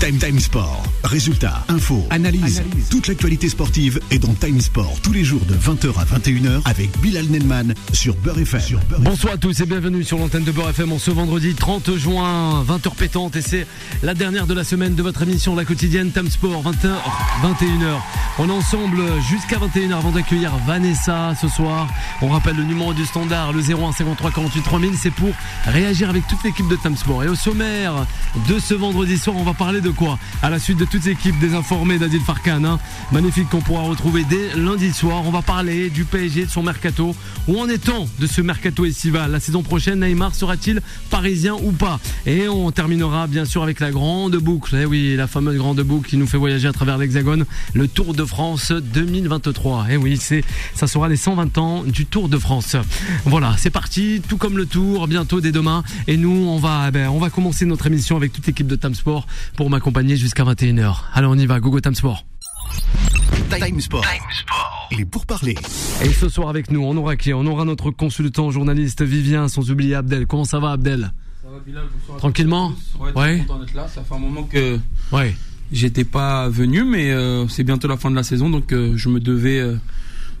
Time Time Sport. Résultats, infos, analyse. Toute l'actualité sportive est dans Time Sport tous les jours de 20h à 21h avec Bilal Nenman sur Beurre FM. Bonsoir à tous et bienvenue sur l'antenne de Beurre FM en ce vendredi 30 juin, 20h pétante et c'est la dernière de la semaine de votre émission La Quotidienne Time Sport, 20h, 21h. On est ensemble jusqu'à 21h avant d'accueillir Vanessa ce soir. On rappelle le numéro du standard, le 01 53 48 3000, c'est pour réagir avec toute l'équipe de Time Sport. Et au sommaire de ce vendredi soir, on va parler de quoi À la suite de toute l'équipe désinformée d'Adil Farkan, hein. magnifique qu'on pourra retrouver dès lundi soir. On va parler du PSG, de son mercato. Où en est-on de ce mercato estival? La saison prochaine, Neymar sera-t-il parisien ou pas? Et on terminera bien sûr avec la grande boucle. Eh oui, la fameuse grande boucle qui nous fait voyager à travers l'Hexagone, le Tour de France 2023. Eh oui, c'est ça sera les 120 ans du Tour de France. Voilà, c'est parti, tout comme le Tour, bientôt dès demain. Et nous, on va, eh ben, on va commencer notre émission avec toute l'équipe de Tam Sport pour m'accompagner jusqu'à 21h. Allez, on y va, gogo Tam Sport. Time Sport. Il est pour parler. Et ce soir avec nous, on aura qui? On aura notre consultant journaliste Vivien, sans oublier Abdel. Comment ça va Abdel? Ça va, Bilal, bonsoir Tranquillement? Ouais, Ouais. très content d'être là. Ça fait un moment que Ouais. j'étais pas venu, mais euh, c'est bientôt la fin de la saison, donc euh, je me devais euh,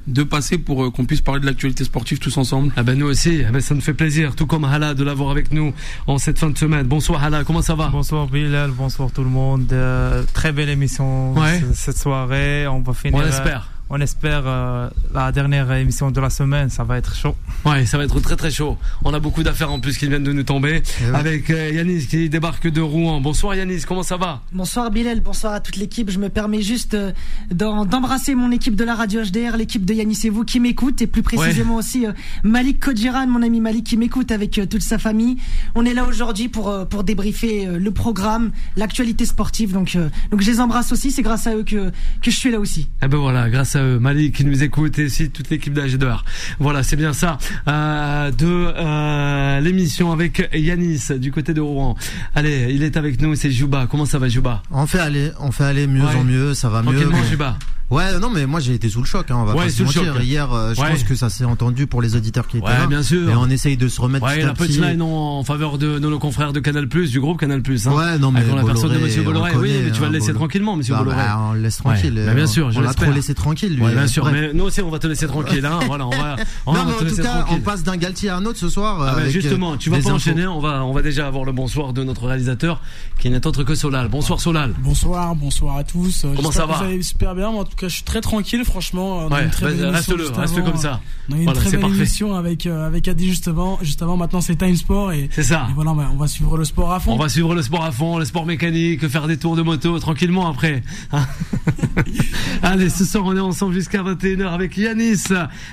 de passer pour euh, qu'on puisse parler de l'actualité sportive tous ensemble. Ah ben nous aussi, ah ben ça nous fait plaisir, tout comme Hala de l'avoir avec nous en cette fin de semaine. Bonsoir Hala, comment ça va? Bonsoir Bilal, bonsoir tout le monde. Euh, très belle émission Ouais. cette soirée. On va finir. On euh, espère. On espère euh, la dernière émission de la semaine. Ça va être chaud. Ouais, ça va être très très chaud. On a beaucoup d'affaires en plus qui viennent de nous tomber. Avec euh, Yanis qui débarque de Rouen. Bonsoir Yanis, comment ça va? Bonsoir Bilal, bonsoir à toute l'équipe. Je me permets juste euh, d'embrasser mon équipe de la radio HDR, l'équipe de Yanis et vous qui m'écoute, et plus précisément aussi euh, Malik Kodjiran, mon ami Malik qui m'écoute avec euh, toute sa famille. On est là aujourd'hui pour euh, pour débriefer euh, le programme, l'actualité sportive. Donc euh, donc je les embrasse aussi. C'est grâce à eux que que je suis là aussi. Eh ben voilà, grâce à eux, Malik qui nous écoute et aussi toute l'équipe d'AG2R. Voilà, c'est bien ça euh, de euh, l'émission avec Yanis du côté de Rouen. Allez, il est avec nous, c'est Juba. Comment ça va Juba? On fait aller, on fait aller mieux Ouais. en mieux, ça va mieux. Tranquillement mais- Juba. Ouais, non mais moi j'ai été sous le choc, hein, on va Ouais, pas sous se le mentir. choc. Hier, euh, je Ouais. pense que ça s'est entendu pour les auditeurs qui étaient Ouais, là. bien sûr. Et on essaye de se remettre Ouais, la punchline en faveur de, de nos confrères de Canal+, du groupe Canal+. Hein. Ouais, non mais Avec la personne de Monsieur on Bolloré. Oui, mais tu vas hein, le laisser Bolloré. tranquillement, Monsieur Bah, Bolloré. bah, on le laisse tranquille. Ouais, bah, bien sûr, je on l'a trop laissé tranquille lui. Ouais, bien sûr. Mais nous aussi, on va te laisser tranquille. Hein. Voilà, on va, on Non va mais te en tout laisser cas, tranquille. on passe d'un Galtier à un autre ce soir. Ah euh, ben justement, euh, tu vas pas enchaîner, on va, on va déjà avoir le bonsoir de notre réalisateur qui n'est autre que Solal. Bonsoir Solal. Bonsoir, bonsoir à tous. Euh, Comment ça va super bien. Cas, je suis très tranquille, franchement. On a Ouais, une très vas-y, belle émission reste-le, juste reste avant. comme ça. On a une Voilà, très belle parfait. émission avec euh, avec Adi juste avant. Juste avant, maintenant c'est Time Sport et, C'est ça. et voilà, va, on va suivre le sport à fond. On va suivre le sport à fond, le sport mécanique, faire des tours de moto tranquillement après. Allez, ce soir on est ensemble jusqu'à 21h avec Yanis.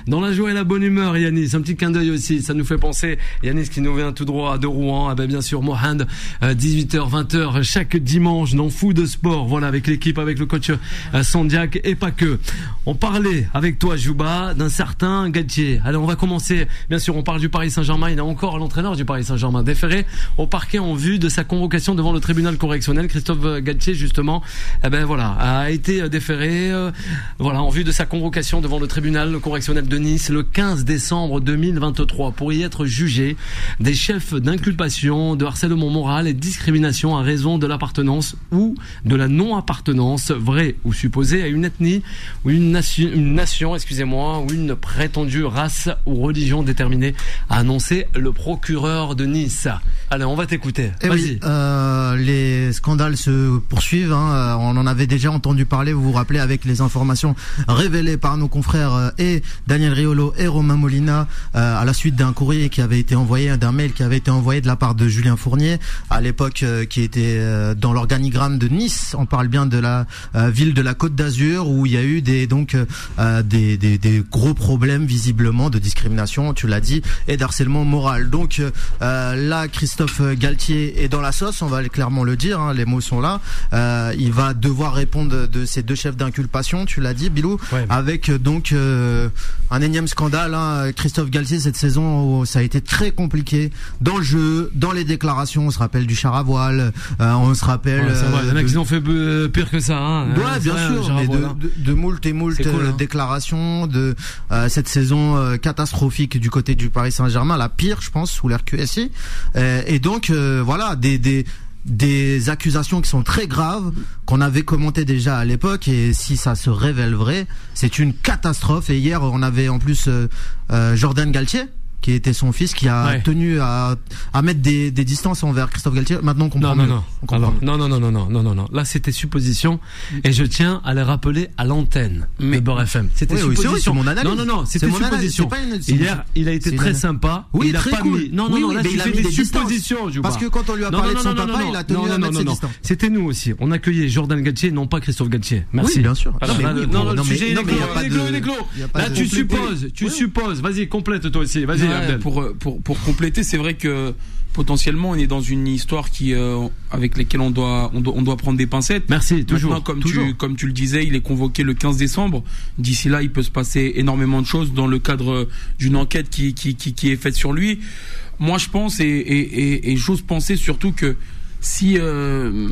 Dans la joie et la bonne humeur, Yanis. Un petit clin d'œil aussi, ça nous fait penser. Yanis qui nous vient tout droit de Rouen. Ah ben, bien sûr, Mohand, euh, 18h, 20h chaque dimanche dans Fou de Sport. Voilà, avec l'équipe, avec le coach euh, Sandiak et pas que. On parlait avec toi, Jouba, d'un certain Galtier. Alors on va commencer. Bien sûr, on parle du Paris Saint-Germain. Il a encore l'entraîneur du Paris Saint-Germain déféré au parquet en vue de sa convocation devant le tribunal correctionnel. Christophe Galtier, justement, eh ben voilà, a été euh, euh, voilà, en vue de sa convocation devant le tribunal correctionnel de Nice le 15 décembre 2023 pour y être jugé des chefs d'inculpation, de harcèlement moral et discrimination à raison de l'appartenance ou de la non-appartenance vraie ou supposée à une ethnie ou une nation, une nation, excusez-moi, ou une prétendue race ou religion déterminée, a annoncé le procureur de Nice. Allez, on va t'écouter. Eh Vas-y. oui, euh, les scandales se poursuivent. hein. Euh, On en avait déjà entendu parler, vous vous rappelez, avec les informations révélées par nos confrères euh, et Daniel Riolo et Romain Molina euh, à la suite d'un courrier qui avait été envoyé, d'un mail qui avait été envoyé de la part de Julien Fournier, à l'époque euh, qui était euh, dans l'organigramme de Nice. On parle bien de la euh, ville de la Côte d'Azur où il y a eu des donc euh, des, des, des gros problèmes visiblement de discrimination, tu l'as dit, et d'harcèlement moral. Donc euh, là, Christophe Galtier est dans la sauce, on va clairement le dire, hein, les mots sont là. Euh, il va devoir répondre de ces deux chefs d'inculpation, tu l'as dit, Bilou, Ouais. avec euh, donc euh, un énième scandale. Hein, Christophe Galtier cette saison, où ça a été très compliqué dans le jeu, dans les déclarations. On se rappelle du char à voile, euh, on se rappelle. Ouais, vrai, euh, de- ont fait pire que ça. Hein. Ouais, bien sûr, mais de, de, de moult et moult cool, euh, hein. déclarations de euh, cette saison catastrophique du côté du Paris Saint-Germain, la pire, je pense, sous l'RQSI. Et donc, euh, voilà, des accusations qui sont très graves qu'on avait commentées déjà à l'époque et si ça se révèle vrai, c'est une catastrophe. Et hier, on avait en plus euh, euh, Jordan Galtier qui était son fils, qui a Ouais. tenu à, à mettre des, des distances envers Christophe Galtier. Maintenant, on comprend Non, non, mieux. non. On comprend Alors, mieux. non, non, non, non, non, non, non, non. Là, c'était supposition. Et je tiens à les rappeler à l'antenne Mais- de Beurre FM. C'était Oui, supposition. mon analyse. Non, non, non, c'était analyse, supposition. une- Hier, il a été très une- sympa. Oui, il a très pas cool. mis. Non, non, Oui, non, là, il a mis des suppositions. Parce que quand on lui a parlé de son papa, il a tenu à mettre ses distances. C'était nous aussi. On accueillait Jordan Galtier, non pas Christophe Galtier. Merci. Bien sûr. Non, non, non, le non, sujet, il non, est clos, Là, tu supposes, tu supposes. Vas-y, complète toi aussi. Vas-y, Abdel. pour, euh, pour, pour compléter, c'est vrai que potentiellement on est dans une histoire qui euh, avec lesquelles on doit, on doit on doit prendre des pincettes. Merci, toujours. Maintenant, comme toujours. tu comme tu le disais, il est convoqué le 15 décembre. D'ici là, il peut se passer énormément de choses dans le cadre d'une enquête qui, qui qui qui est faite sur lui. Moi, je pense et et et, et j'ose penser surtout que si euh,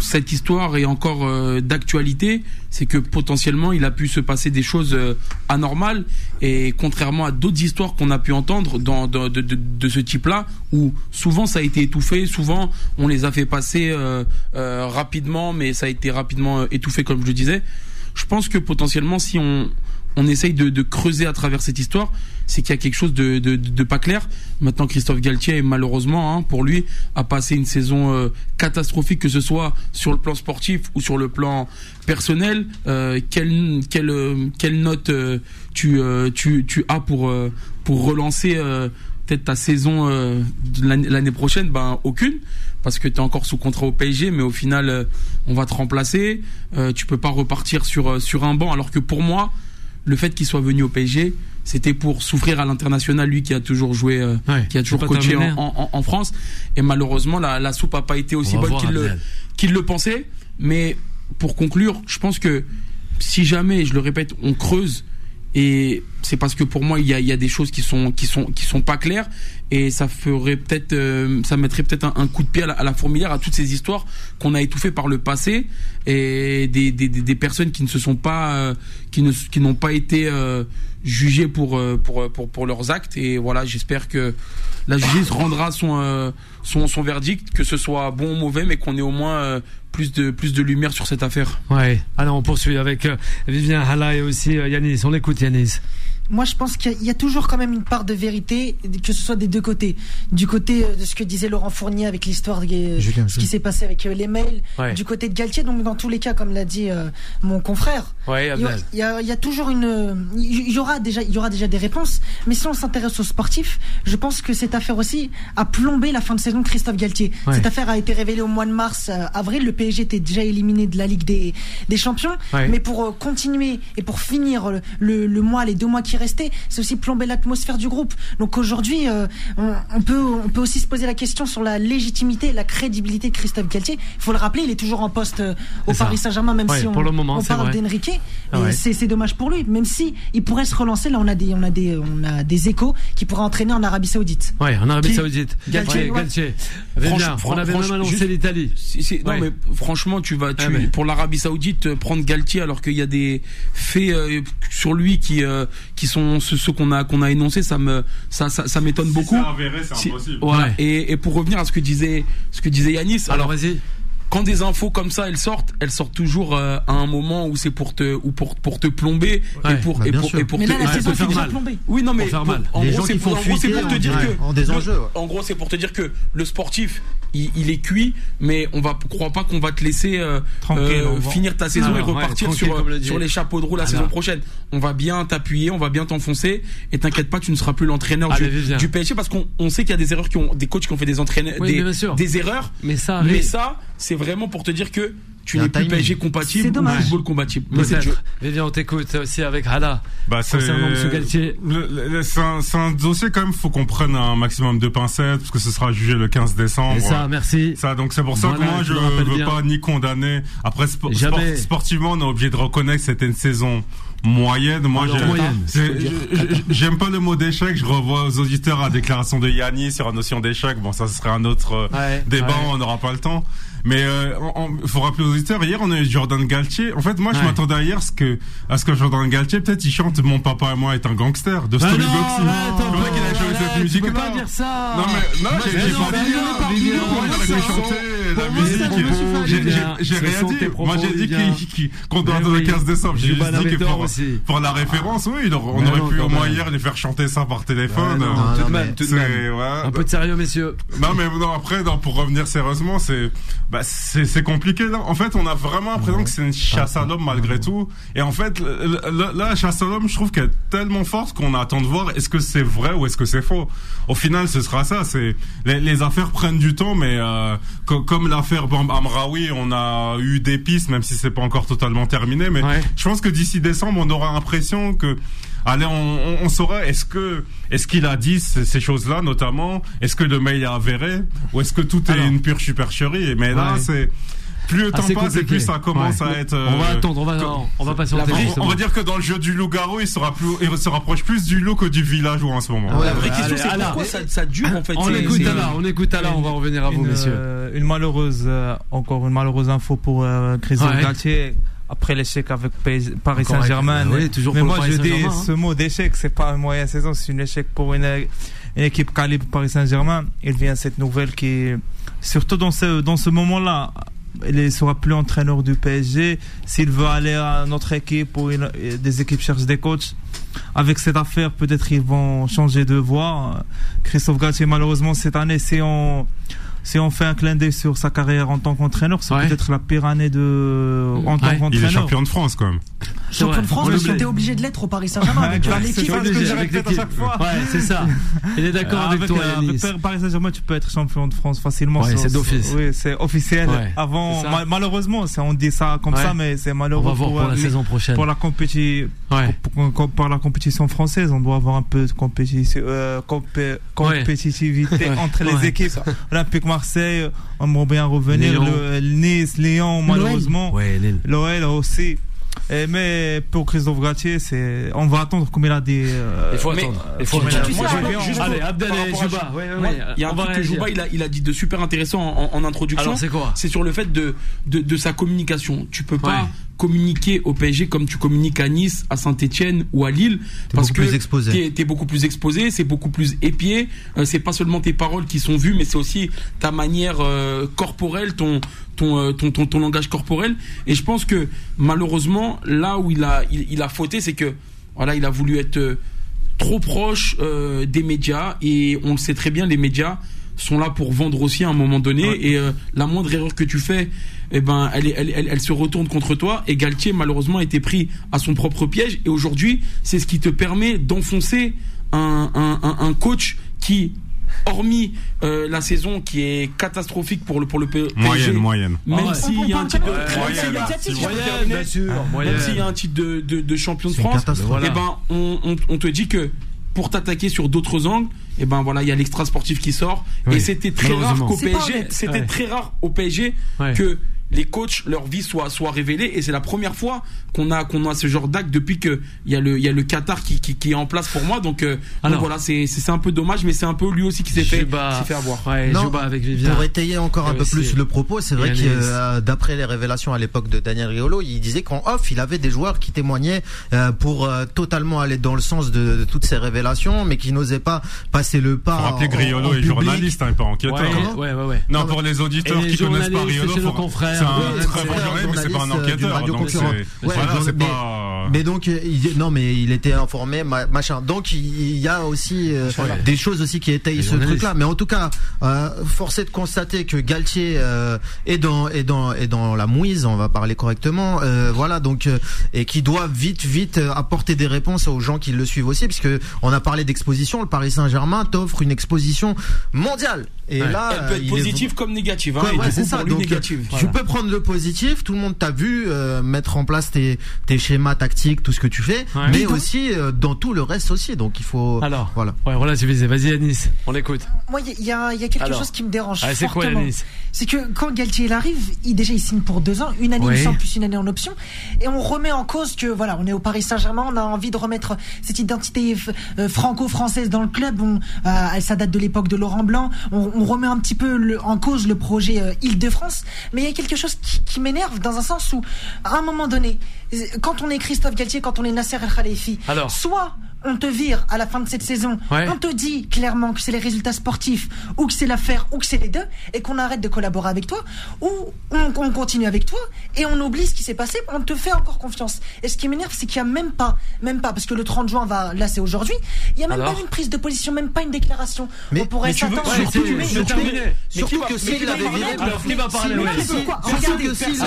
cette histoire est encore euh, d'actualité, c'est que potentiellement il a pu se passer des choses euh, anormales et contrairement à d'autres histoires qu'on a pu entendre dans, de, de, de ce type-là, où souvent ça a été étouffé, souvent on les a fait passer euh, euh, rapidement, mais ça a été rapidement euh, étouffé comme je le disais. Je pense que potentiellement si on on essaye de, creuser à travers cette histoire, c'est qu'il y a quelque chose de, pas clair. Maintenant, Christophe Galtier, malheureusement, hein, pour lui, a passé une saison euh, catastrophique, que ce soit sur le plan sportif ou sur le plan personnel. Euh, quelle, euh, note euh, tu, euh, tu, tu as pour, relancer peut-être ta saison euh, l'année prochaine? Ben, aucune parce que tu es encore sous contrat au PSG, mais au final, euh, on va te remplacer. Euh, tu peux pas repartir sur un banc, alors que pour moi, le fait qu'il soit venu au PSG, c'était pour souffrir à l'international, lui qui a toujours joué, euh, Ouais, qui a toujours coaché en, en- en France. Et malheureusement, la, la soupe a pas été aussi bonne qu'il le, le pensait. Mais pour conclure, je pense que si jamais, je le répète, on creuse, et c'est parce que pour moi, il y a, des choses qui sont, qui sont, qui sont pas claires, et ça ferait peut-être, euh, ça mettrait peut-être un, coup de pied à la, à fourmilière à toutes ces histoires qu'on a étouffées par le passé, et des, des, personnes qui ne se sont pas, euh, qui ne, qui n'ont pas été euh, jugées pour, pour, pour, pour leurs actes. Et voilà, j'espère que la justice rendra son, euh, son, son verdict, que ce soit bon ou mauvais, mais qu'on ait au moins euh, plus de, plus de lumière sur cette affaire. Ouais. Alors, on poursuit avec euh, Vivien Hala et aussi euh, Yanis. On écoute Yanis. Moi, je pense qu'il y a- il y a toujours quand même une part de vérité, que ce soit des deux côtés. Du côté euh, de ce que disait Laurent Fournier avec l'histoire, de- Julien, ce qui s'est passé avec euh, les mails, Ouais. du côté de Galtier. Donc, dans tous les cas, comme l'a dit euh, mon confrère, Ouais, il y, a- il y a, il y a toujours une, il y aura déjà, il y aura déjà des réponses. Mais si on s'intéresse aux sportifs, je pense que cette affaire aussi a plombé la fin de saison de Christophe Galtier. Ouais. Cette affaire a été révélée au mois de mars, euh, avril. Le PSG était déjà éliminé de la Ligue des, des Champions. Ouais. Mais pour euh, continuer et pour finir le, le, le mois, les deux mois qui restaient, c'est aussi plomber l'atmosphère du groupe. Donc aujourd'hui, euh, on, on peut, on peut aussi se poser la question sur la légitimité la crédibilité de Christophe Galtier. Il faut le rappeler, il est toujours en poste euh, au. Paris Saint-Germain, même Ouais, si on, pour le moment, on parle d'Enrique. Ah ouais. c'est dommage pour lui, même si il pourrait se relancer. Là, on a des, on a des, on a des échos qui pourraient entraîner en Arabie Saoudite. Ouais, en Arabie Qui- Saoudite. Galtier. Galtier. Franch- on avait même annoncé l'Italie. Si- si- Ouais. Non mais franchement tu vas tu, Ah, mais- pour l'Arabie Saoudite euh, prendre Galtier alors qu'il y a des faits euh, sur lui qui euh, qui sont ceux, ceux qu'on a qu'on a énoncés ça me ça ça, ça m'étonne beaucoup. C'est avéré, c'est Si- impossible. Ouais. Et, et pour revenir à ce que disait ce que disait Yanis Alors, alors vas-y. Quand des infos comme ça elles sortent elles sortent toujours euh, à un moment où c'est pour te ou pour pour te plomber Ouais. et pour Bah, et pour, sûr. et pour Mais te, là, la ouais, faire mal. oui, non, mais Pour en Les gros, gens c'est pour, font en gros, c'est fuiter, pour te dire ouais, que des le- enjeux. En gros, c'est pour te dire que le sportif, il, il est cuit, mais on va croit pas qu'on va te laisser euh, euh, finir ta saison Alors, et repartir sur sur les chapeaux de roue la Alors. saison prochaine. On va bien t'appuyer, on va bien t'enfoncer, et t'inquiète pas, tu ne seras plus l'entraîneur Allez, du, PSG parce qu'on on sait qu'il y a des erreurs qui ont des coachs qui ont fait des entraîneurs, des, erreurs. Mais ça Mais ça, c'est vraiment pour te dire que tu n'es plus. PSG C'est compatible ou dommage. football compatible. Mais c'est. Vivien, on t'écoute aussi avec Hala. Bah, c'est c'est un, c'est un dossier quand même. Faut qu'on prenne un maximum de pincettes parce que ce sera jugé le 15 décembre. Et ça, merci. Ça, donc c'est pour ça Voilà, que moi je rappelles veux bien. pas ni condamner. Après, spo- Jamais. sport- sportivement, on est obligé de reconnaître que c'était une saison moyenne. Moi, j'aime pas le mot d'échec. Je revois aux auditeurs la déclaration de Yannis sur la notion d'échec. Bon, ça ce serait un autre euh, Ouais, débat. ouais. On n'aura pas le temps. Mais euh, il faut rappeler aux auditeurs, hier on a eu Jordan Galtier. En fait, moi je Ouais. m'attendais à hier à ce que, à ce que Jordan Galtier, peut-être il chante Mon papa et moi est un gangster de qu'il a arrête, joué cette musique. Non mais non, j'ai pas dit. La musique. J'ai- rien dit. Moi j'ai dit qu'il- qu'il- qu'on doit attendre le oui. 15 décembre. J'ai dit que Navedor pour, aussi. pour la référence, oui, on aurait non, pu au moins hier les faire chanter ça par téléphone. Ouais, non, Non, tout de même, tout de C'est- même. ouais. Un peu de sérieux, messieurs. Non mais non après non, pour revenir sérieusement c'est bah c'est c'est compliqué là. En fait on a vraiment l'impression que c'est une chasse à l'homme malgré tout. Et en fait là la chasse à l'homme je trouve qu'elle est tellement forte qu'on attend de voir est-ce que c'est vrai ou est-ce que c'est faux. Au final ce sera ça. C'est les, les affaires prennent du temps mais euh, co- comme l'affaire Bam Amraoui on a eu des pistes même si c'est pas encore totalement terminé. Mais Ouais. je pense que d'ici décembre on aura l'impression que Allez, on, on, on saura est-ce que est-ce qu'il a dit ces, ces choses-là notamment? Est-ce que le mail est avéré? Ou est-ce que tout est Alors. une pure supercherie? Mais là, c'est plus le temps Assez passe et plus ça commence Ouais. à être. On va euh, attendre, on va, co- on va patienter. on- on, va dire que dans le jeu du loup-garou, il sera plus, il se rapproche plus du loup que du villageois en ce moment. Ouais, La vraie ouais. question, c'est pourquoi ça, ça dure en fait. On écoute Alain, on écoute Alain, on va revenir à vous, une, messieurs. euh, une malheureuse, euh, encore une malheureuse info pour euh, Christophe Ouais. Galtier. Après l'échec avec Paris Saint-Germain. oui, toujours Mais moi, je dis, hein. ce mot d'échec, c'est pas une moyenne saison, c'est un échec pour une, une équipe calibre Paris Saint-Germain. Il vient cette nouvelle qui, surtout dans ce, dans ce moment-là, il ne sera plus entraîneur du PSG. S'il veut aller à notre équipe ou une- des équipes cherchent des coachs, avec cette affaire, peut-être ils vont changer de voie. Christophe Galtier, malheureusement, cette année, si on, si on fait un clin d'œil sur sa carrière en tant qu'entraîneur, c'est Ouais. peut-être la pire année de, en tant Ouais. Il est qu'entraîneur. champion de France quand même. Champion de France, on parce que t'es obligé de l'être au Paris Saint-Germain avec Ouais, l'équipe. avec répète à chaque fois. Ouais, c'est ça. Il est d'accord avec toi, euh, avec Paris Saint-Germain, tu peux être champion de France facilement. Ouais, c'est d'office. Oui, c'est officiel. Avant, malheureusement, on dit ça comme ça, mais c'est On malheureux va voir pour la saison prochaine. pour la compétition. La française, on doit avoir un peu de compétition, euh, compé- compétitivité entre les équipes. Olympique Marseille, on aimerait bien revenir. Nice, Lyon, malheureusement. L'OL aussi. Et mais pour Christophe Gatier, c'est on va attendre comme il a dit. euh, Il faut mais- attendre. Il faut attendre. tu sais, Moi, moi, je- juste Allez, Abdel et Juba. Ouais, ouais, Moi, ouais. Il y a un truc que. Jouba il a, il a dit de super intéressant en, en introduction. Alors, c'est quoi? C'est sur le fait de, de, de sa communication. Tu peux pas. Communiquer au PSG comme tu communiques à Nice, à Saint-Etienne ou à Lille. parce que. T'es, t'es beaucoup plus exposé, c'est beaucoup plus épié. Euh, c'est pas seulement tes paroles qui sont vues, mais c'est aussi ta manière euh, corporelle, ton, ton, euh, ton, ton, ton langage corporel. Et je pense que malheureusement, là où il a, il, il a fauté, c'est que voilà, il a voulu être euh, trop proche euh, des médias et on le sait très bien, les médias sont là pour vendre aussi à un moment donné et euh, la moindre erreur que tu fais eh ben elle, elle, elle, elle se retourne contre toi et Galtier malheureusement a été pris à son propre piège et aujourd'hui c'est ce qui te permet d'enfoncer un, un, un, un coach qui hormis euh, la saison qui est catastrophique pour le pour le PSG Moyenne, moyenne. même ouais. s'il y a un On titre de, même quand même s'il y a- de un titre de, de, de champion de France. Voilà. eh ben, on, on, on te dit que pour t'attaquer sur d'autres angles, et ben voilà, il y a l'extra sportif qui sort. Oui, Et c'était très rare pas PSG, c'était Ouais. très rare au PSG Ouais. que les coachs, leur vie soit, soit révélée. Et c'est la première fois qu'on a, qu'on a ce genre d'acte depuis que il y a le, il y a le Qatar qui, qui, qui est en place pour moi. Donc, euh, donc voilà, c'est, c'est c'est un peu dommage, mais c'est un peu lui aussi qui s'est fait, fait avoir. Ouais, Non, avec. Pour étayer encore un Et peu plus le propos, c'est vrai que euh, d'après les révélations à l'époque de Daniel Riolo, il disait qu'en off, il avait des joueurs qui témoignaient euh, pour euh, totalement aller dans le sens de, de toutes ces révélations, mais qui n'osaient pas passer le pas. Faut rappeler Riolo en est public. journaliste, hein, pas enquêteur. Ouais, hein. ouais, ouais, ouais. Non, Non, pour les auditeurs Et les qui connaissent pas Riolo, faut-. C'est un Oui, très bon confrères, journaliste, mais c'est pas un euh, d'une enquêteur. radio Donc c'est, concurrente. Ouais, voilà, journa- c'est mais- pas. Mais donc, il, non, mais il était informé, ma- machin. Donc, il, y a aussi euh, des choses aussi qui étayent ce truc-là. Mais en tout cas, euh, force est de constater que Galtier euh, est dans est dans est dans la mouise. On va parler correctement. Euh, voilà, donc euh, et qui doit vite vite apporter des réponses aux gens qui le suivent aussi, puisque on a parlé d'exposition. Le Paris Saint-Germain t'offre une exposition mondiale. Et Ouais. là, Elle peut être est- positive comme négative. Hein, Ouais, ouais, c'est ça. lui, Donc, négative. tu peux prendre le positif. Tout le monde t'a vu euh, mettre en place tes, tes schémas tactiques, tout ce que tu fais, Ouais. mais aussi euh, dans tout le reste aussi. Donc il faut. Alors, voilà. ouais, relativiser. Vas-y, Yanis, on l'écoute. Moi, il y, a- il y a quelque Alors. chose qui me dérange Ah, c'est quoi. Yanis C'est que quand Galtier il arrive, il déjà il signe pour deux ans, une année Oui. semble, plus une année en option, et on remet en cause que voilà, on est au Paris Saint-Germain, on a envie de remettre cette identité euh, franco-française dans le club. On, euh, ça date de l'époque de Laurent Blanc. On, on remet un petit peu le- en cause le projet euh, Île-de-France, mais il y a quelque chose qui, m'énerve dans un sens où, à un moment donné, quand on est Christophe Galtier, quand on est Nasser El Khalifi, Alors. soit on te vire à la fin de cette saison, Ouais. on te dit clairement que c'est les résultats sportifs, ou que c'est l'affaire, ou que c'est les deux, et qu'on arrête de collaborer avec toi, ou on, on continue avec toi, et on oublie ce qui s'est passé, on te fait encore confiance. Et ce qui m'énerve, c'est qu'il n'y a même pas, même pas, parce que le 30 juin va, là c'est aujourd'hui, il n'y a même Alors pas une prise de position, même pas une déclaration. Mais- on pourrait s'attendre. Ouais, Surtout- Mais- terminé. Surtout va- que s'il parler viré, ouais. Surtout que s'il ne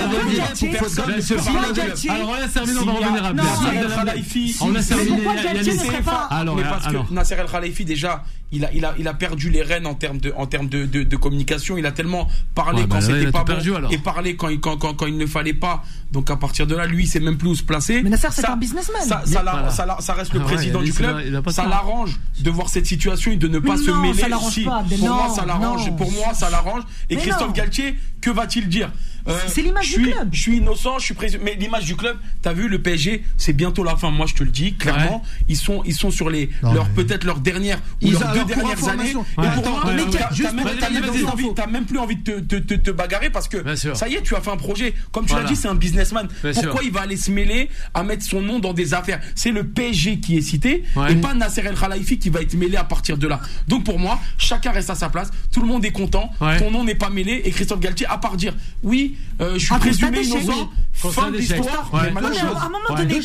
viré On laisse terminer, on va a- revenir à Nasser El Khalifi, On serait pas- Alors, mais parce que Nasser El Khalifi déjà il a, il a, il a perdu les rênes en termes de, en termes de, de, de communication. Il a tellement parlé Ouais, bah quand il c'était a pas bon perdu, alors. et parlé quand, il- quand, quand, quand il ne fallait pas. Donc à partir de là, lui, il sait même plus où se placer. Mais Nasser, c'est un businessman. Ça, ça, Voilà. ça, ça reste le Ah ouais, président du a- club. a ça l'arrange de voir cette situation et de ne pas Mais se non, mêler. ça l'arrange Si, pas, pour moi, Non, ça l'arrange. Pour moi, ça l'arrange. Et Mais Christophe non. Galtier, que va-t-il dire? Euh, C'est l'image du suis- club. Je suis innocent, je suis président. Mais l'image du club, t'as vu, le PSG, c'est bientôt la fin. Moi, je te le dis clairement. Ils sont, ils sont sur les, Non, leurs mais- peut-être leurs dernières ou Ils- leurs deux dernières années. information- Et Ouais. pour Attends, moi, ouais, t'as- ouais, même- plus envie- t'as même plus envie de te, te, te, te bagarrer parce que ça y est, tu as fait un projet. Comme tu l'as dit, c'est un businessman. Pourquoi il va aller se mêler à mettre son nom dans des affaires? C'est le PSG qui est cité Ouais. et pas Nasser El Khalifi qui va être mêlé à partir de là. Donc pour moi, chacun reste à sa place. Tout le monde est content. Ouais. Ton nom n'est pas mêlé et Christophe Galtier, à part dire oui, euh, je suis constat présumé innocent. Fin de l'histoire. Ouais. mais mais à un moment donné,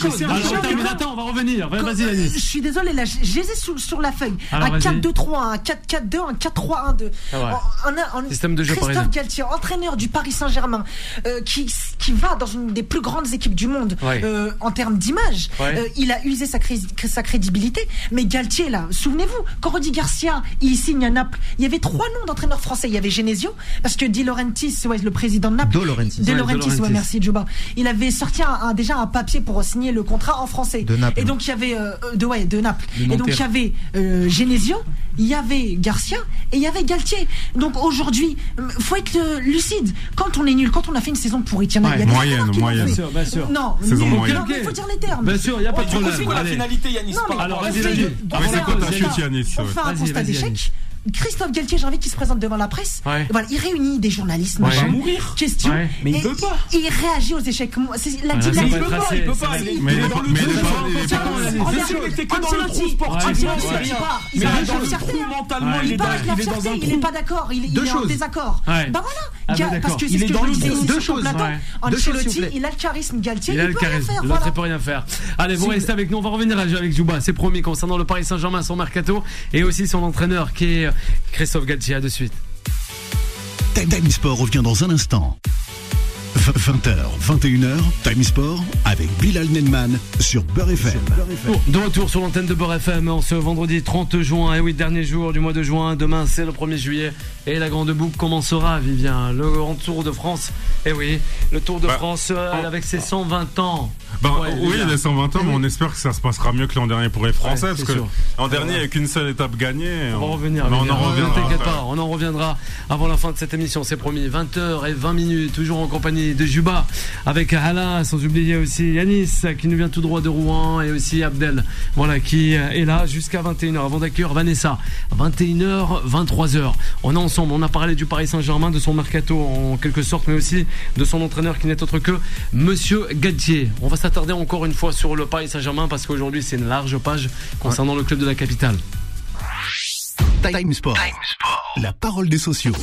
attends, on va revenir. Vas-y, euh, Je suis désolé, là, je je les ai sous, sur la feuille. Alors, un vas-y. 4-2-3, un 4-4-2, un 4-3-1-2. Ah ouais. Un- un- un- Système de jeu Christophe parisien. Galtier, entraîneur du Paris Saint-Germain, euh, qui, qui va dans une des plus grandes équipes du monde euh, en termes d'image. Euh, il a usé sa, cré- sa crédibilité. Mais Galtier, là, souvenez-vous, quand Rudi Garcia, il signe à Naples, il y avait trois noms d'entraîneurs français. Il y avait Genesio, parce que Di Laurentiis, ouais, le président de Naples. De Laurentiis. De Ouais, Laurentiis, ouais, merci Juba. Il avait sorti un- un- déjà un papier pour signer le contrat en français. De Naples. Et donc il y avait euh, euh, de ouais de Naples. De et donc il y avait euh, Genesio, il y avait Garcia et il y avait Galtier. Donc aujourd'hui, euh, faut être euh, lucide. Quand on est nul, quand on a fait une saison pourrie, tiens, il y a Moyenne, moyenne. fait. Bien sûr, bien sûr. Non, Saison nul. moyenne. Non, mais il faut dire les termes. Bien sûr, il n'y a pas de problème. la finalité, Yanis Non, mais par Alors, à vas-y, vas-y. on fait c'est un quoi ta constat- chute, Yanis On ouais. fait un constat d'échec. Christophe Galtier, j'ai envie qu'il se présente devant la presse. Ouais. Voilà, il réunit des journalistes, Ouais. machin, Il va mourir. questions. Ouais. Mais il peut pas. Il réagit aux échecs. La dynamique. il peut pas, il peut pas. Il est- il il dans pas- le il trou. il il dans le trou sportif. Il est il il dans le trou hein. mentalement, il Il est dans il est dans fierté, un il est trou. pas d'accord, il, il est en désaccord. Bah voilà, Ah bah parce que Il c'est ce que je disais Deux choses. Ancelotti, il a le charisme, Galtier, Il a il le charisme, l'autre voilà. peut rien faire. Allez, vous restez avec nous, on va revenir avec Juba, c'est promis concernant le Paris Saint-Germain, son mercato et aussi son entraîneur qui est Christophe Galtier. À de suite. Time Time Sport revient dans un instant. 20h, 21h, Time Sport avec Bilal Nenman sur Beurre FM. Bon, de retour sur l'antenne de Beurre FM en ce vendredi 30 juin, et oui, dernier jour du mois de juin. Demain, c'est le 1er juillet et la grande boucle commencera, Vivien. Le Grand Tour de France, et oui, le Tour de Bah, France euh, avec ses 120 ans. Ben, Ouais, oui, déjà. les 120 ans, mais on espère que ça se passera mieux que l'an dernier pour les Français, Ouais, parce que l'an dernier, il n'y a qu'une seule étape gagnée. On va revenir. Mais on en reviendra. t'inquiète pas, on en reviendra avant la fin de cette émission, c'est promis. 20h et 20 minutes, toujours en compagnie de Juba, avec Hala, sans oublier aussi Yanis, qui nous vient tout droit de Rouen, et aussi Abdel, voilà, qui euh, est là jusqu'à 21h, avant d'accueillir Vanessa. 21h, 23h. On est ensemble, on a parlé du Paris Saint-Germain, de son mercato en quelque sorte, mais aussi de son entraîneur qui n'est autre que Monsieur Gadtier. On va s'attarder encore une fois sur le Paris Saint-Germain, parce qu'aujourd'hui, c'est une large page concernant le club de la capitale. Time Sport. La parole des sociaux.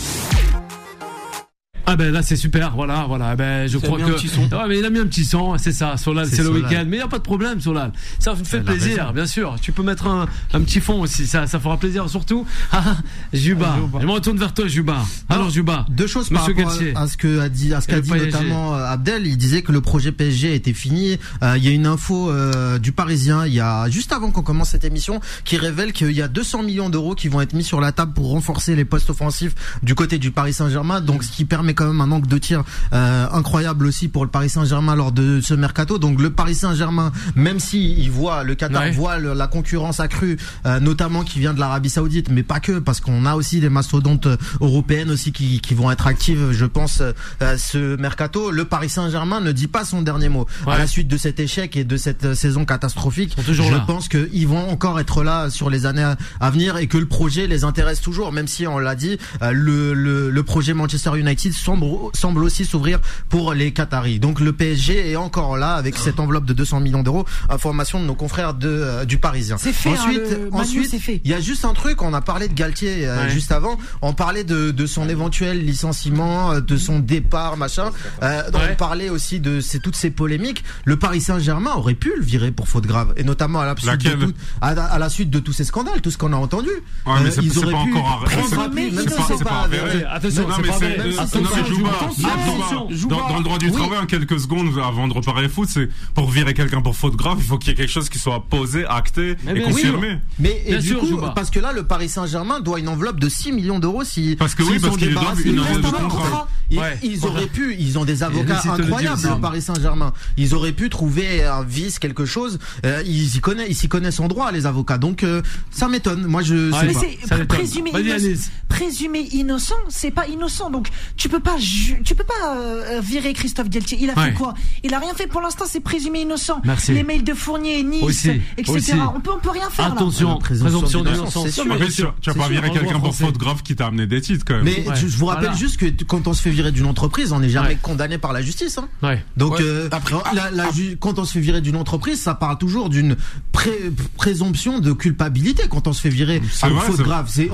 Ah ben là c'est super, voilà, voilà. Ben je crois que un petit son. Ouais, mais il a mis un petit son, c'est ça. Solal, C'est le week-end, mais il y a pas de problème, Solal. Ça me fait plaisir, bien sûr. Tu peux mettre un, un petit fond aussi, ça, ça fera plaisir surtout. Ah, Juba, je me retourne vers toi, Juba. Alors Juba, Deux choses par Monsieur rapport à, à ce que a dit, à ce qu'a dit PSG. notamment euh, Abdel. Il disait que le projet PSG était fini. Euh, Il y a une info euh, du Parisien, il y a juste avant qu'on commence cette émission, qui révèle qu'il y a 200 millions d'euros qui vont être mis sur la table pour renforcer les postes offensifs du côté du Paris Saint-Germain. Donc, ce qui permet quand même un angle de tir euh, incroyable aussi pour le Paris Saint-Germain lors de ce mercato. Donc le Paris Saint-Germain, même si il voit le Qatar Ouais. voit le- la concurrence accrue, euh, notamment qui vient de l'Arabie Saoudite, mais pas que, parce qu'on a aussi des mastodontes euh, européennes aussi qui, qui vont être actives, je pense, euh, à ce mercato. Le Paris Saint-Germain ne dit pas son dernier mot. Ouais. À la suite de cet échec et de cette euh, saison catastrophique, toujours je là. pense qu'ils vont encore être là sur les années à- venir et que le projet les intéresse toujours, même si on l'a dit, le, le, le projet Manchester United semble, semble aussi s'ouvrir pour les Qataris. Donc le PSG est encore là avec cette enveloppe de 200 millions d'euros. Information de nos confrères de, euh, du Parisien. C'est fait, hein, Ensuite, le Manu, ensuite, c'est fait. il y a juste un truc. On a parlé de Galtier euh, Ouais. juste avant. On parlait de, de son éventuel licenciement, euh, de son départ, machin. Euh, Ouais. On parlait aussi de ces, toutes ces polémiques. Le Paris Saint-Germain aurait pu le virer pour faute grave, et notamment à la suite, de, tout- à, à la suite de tous ces scandales, tout ce qu'on a entendu. Ouais, mais c'est- ils auraient pas pu encore prendre même si c'est pas pas avéré. avéré. Attention, Non, c'est mais pas c'est- euh, Jouba. Dans, le droit du Oui. travail, en quelques secondes, avant de reparler foot, c'est pour virer quelqu'un pour faute grave, il faut qu'il y ait quelque chose qui soit posé, acté Mais et bien confirmé. Mais et Bien du sûr, coup, Jouba. parce que là, le Paris Saint-Germain doit une enveloppe de 6 millions d'euros si Parce que oui, s'ils parce qu'ils doivent une de année de contrat. Ils, Ouais. ils auraient pu, ils ont des avocats incroyables, le Paris Saint-Germain. Ils auraient pu trouver un vice, quelque chose. Euh, ils y connaissent, ils s'y connaissent en droit, les avocats. Donc euh, ça m'étonne. Moi, je sais Mais pas. présumé innocent. Présumé innocent, c'est pas innocent. Donc tu peux pas, tu peux pas euh, virer Christophe Galtier. Il a Ouais. fait quoi? Il a rien fait pour l'instant. C'est présumé innocent. Merci. Les mails de Fournier, Nice, Aussi, etc. aussi. On peut, on peut rien faire là. Attention, La présomption présomption d'innocence, tu, sûr. tu vas pas virer quelqu'un pour faute grave qui t'a amené des titres quand même. Mais Ouais. je, je vous rappelle Voilà. juste que quand on se fait virer d'une entreprise, on n'est jamais Ouais. condamné par la justice. Hein. Ouais. Donc, Ouais. euh, Après- la- la ju- quand on se fait virer d'une entreprise, ça parle toujours d'une pré- présomption de culpabilité. Quand on se fait virer C'est pour faute grave, c'est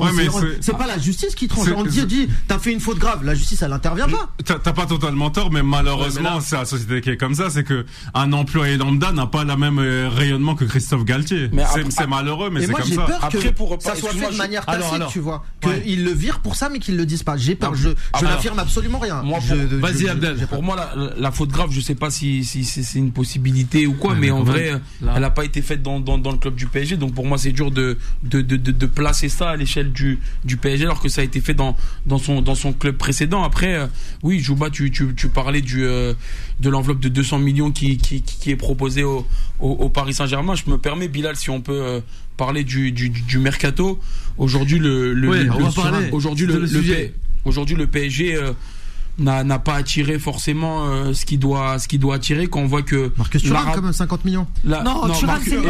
pas la justice qui tranche. On dit, dit t'as fait une faute grave, la justice elle intervient pas. T'as pas totalement tort, mais malheureusement, Ouais, mais là- c'est la société qui est comme ça. C'est que un employé lambda n'a pas la même euh, rayonnement que Christophe Galtier. C'est malheureux, mais c'est moi comme j'ai ça. peur Après, que pour ça soit fait de je- manière tacite, alors. tu vois. Ouais. Qu'ils le virent pour ça, mais qu'ils le disent pas. J'ai peur. Je, Ah, je alors. n'affirme absolument rien. Vas-y, Abdel. Pour moi, la, la faute grave, je sais pas si, si, si c'est une possibilité ou quoi, Ouais, mais mais en vrai, là. elle n'a pas été faite dans, dans, dans le club du PSG. Donc pour moi, c'est dur de, de, de, de, de placer ça à l'échelle du, du PSG alors que ça a été fait dans, dans, son, dans son club précédent. Après, euh, oui, Jouba, tu, tu, tu parlais du, euh, de l'enveloppe de 200 millions qui, qui, qui qui est proposée au, au, au Paris Saint-Germain. Je me permets, Bilal, si on peut euh, parler du, du, du, du mercato. Aujourd'hui, le, le, Oui, le- aujourd'hui, le, le le sujet. P- aujourd'hui, le PSG n'a pas attiré forcément euh, ce qu'il doit ce qu'il doit attirer quand on voit que Marcus Thuram, quand même 50 millions. la- Non, Thuram, c'est si je peux,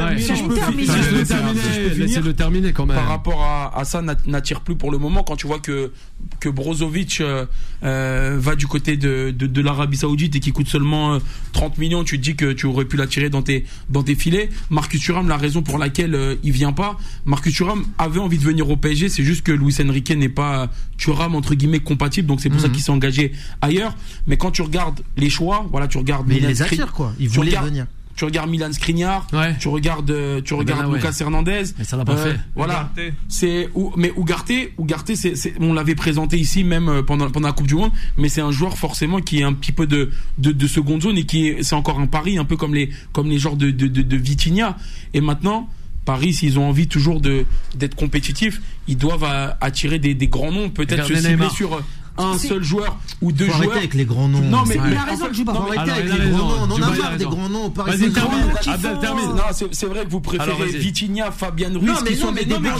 Inter, si mais je en peux Inter, finir, mais si je peux Laisse-le finir, terminer, quand même. par rapport à, à ça n'a- n'attire plus pour le moment quand tu vois que que Brozovic euh, euh, va du côté de, de, de l'Arabie Saoudite et qui coûte seulement euh, 30 millions tu te dis que tu aurais pu l'attirer dans tes dans tes filets. Marcus Thuram la raison pour laquelle euh, il vient pas. Marcus Thuram avait envie de venir au PSG c'est juste que Luis Enrique n'est pas Thuram entre guillemets compatible donc c'est pour ça Mhm. qu'il s'est engagé ailleurs mais quand tu regardes les choix voilà tu regardes Mais il Milan les Skriniar- attire quoi. Il tu voulait regardes- venir. tu regardes Milan Skriniar Ouais. tu regardes euh, tu ben regardes ouais. Lucas Hernandez Mais ça l'a pas Euh, fait. voilà Ugarte. c'est mais Ugarte Ugarte c'est on l'avait présenté ici même euh, pendant pendant la Coupe du monde mais c'est un joueur forcément qui est un petit peu de de, de seconde zone et qui est c'est encore un pari un peu comme les comme les genres de de de, de Vitinha et maintenant Paris, s'ils ont envie toujours de d'être compétitifs, ils doivent attirer des, des grands noms, peut-être se cibler Neymar. sur un seul joueur ou deux joueurs. avec les grands noms. Non, mais Il a raison, arrêter Alors, avec les grands noms. On en a marre des grands noms Vas-y, termine. Abdel, termine. Non, c'est vrai que vous préférez. Vitinha, Fabian Ruiz, Non, mais qui non, sont mais des. Ah,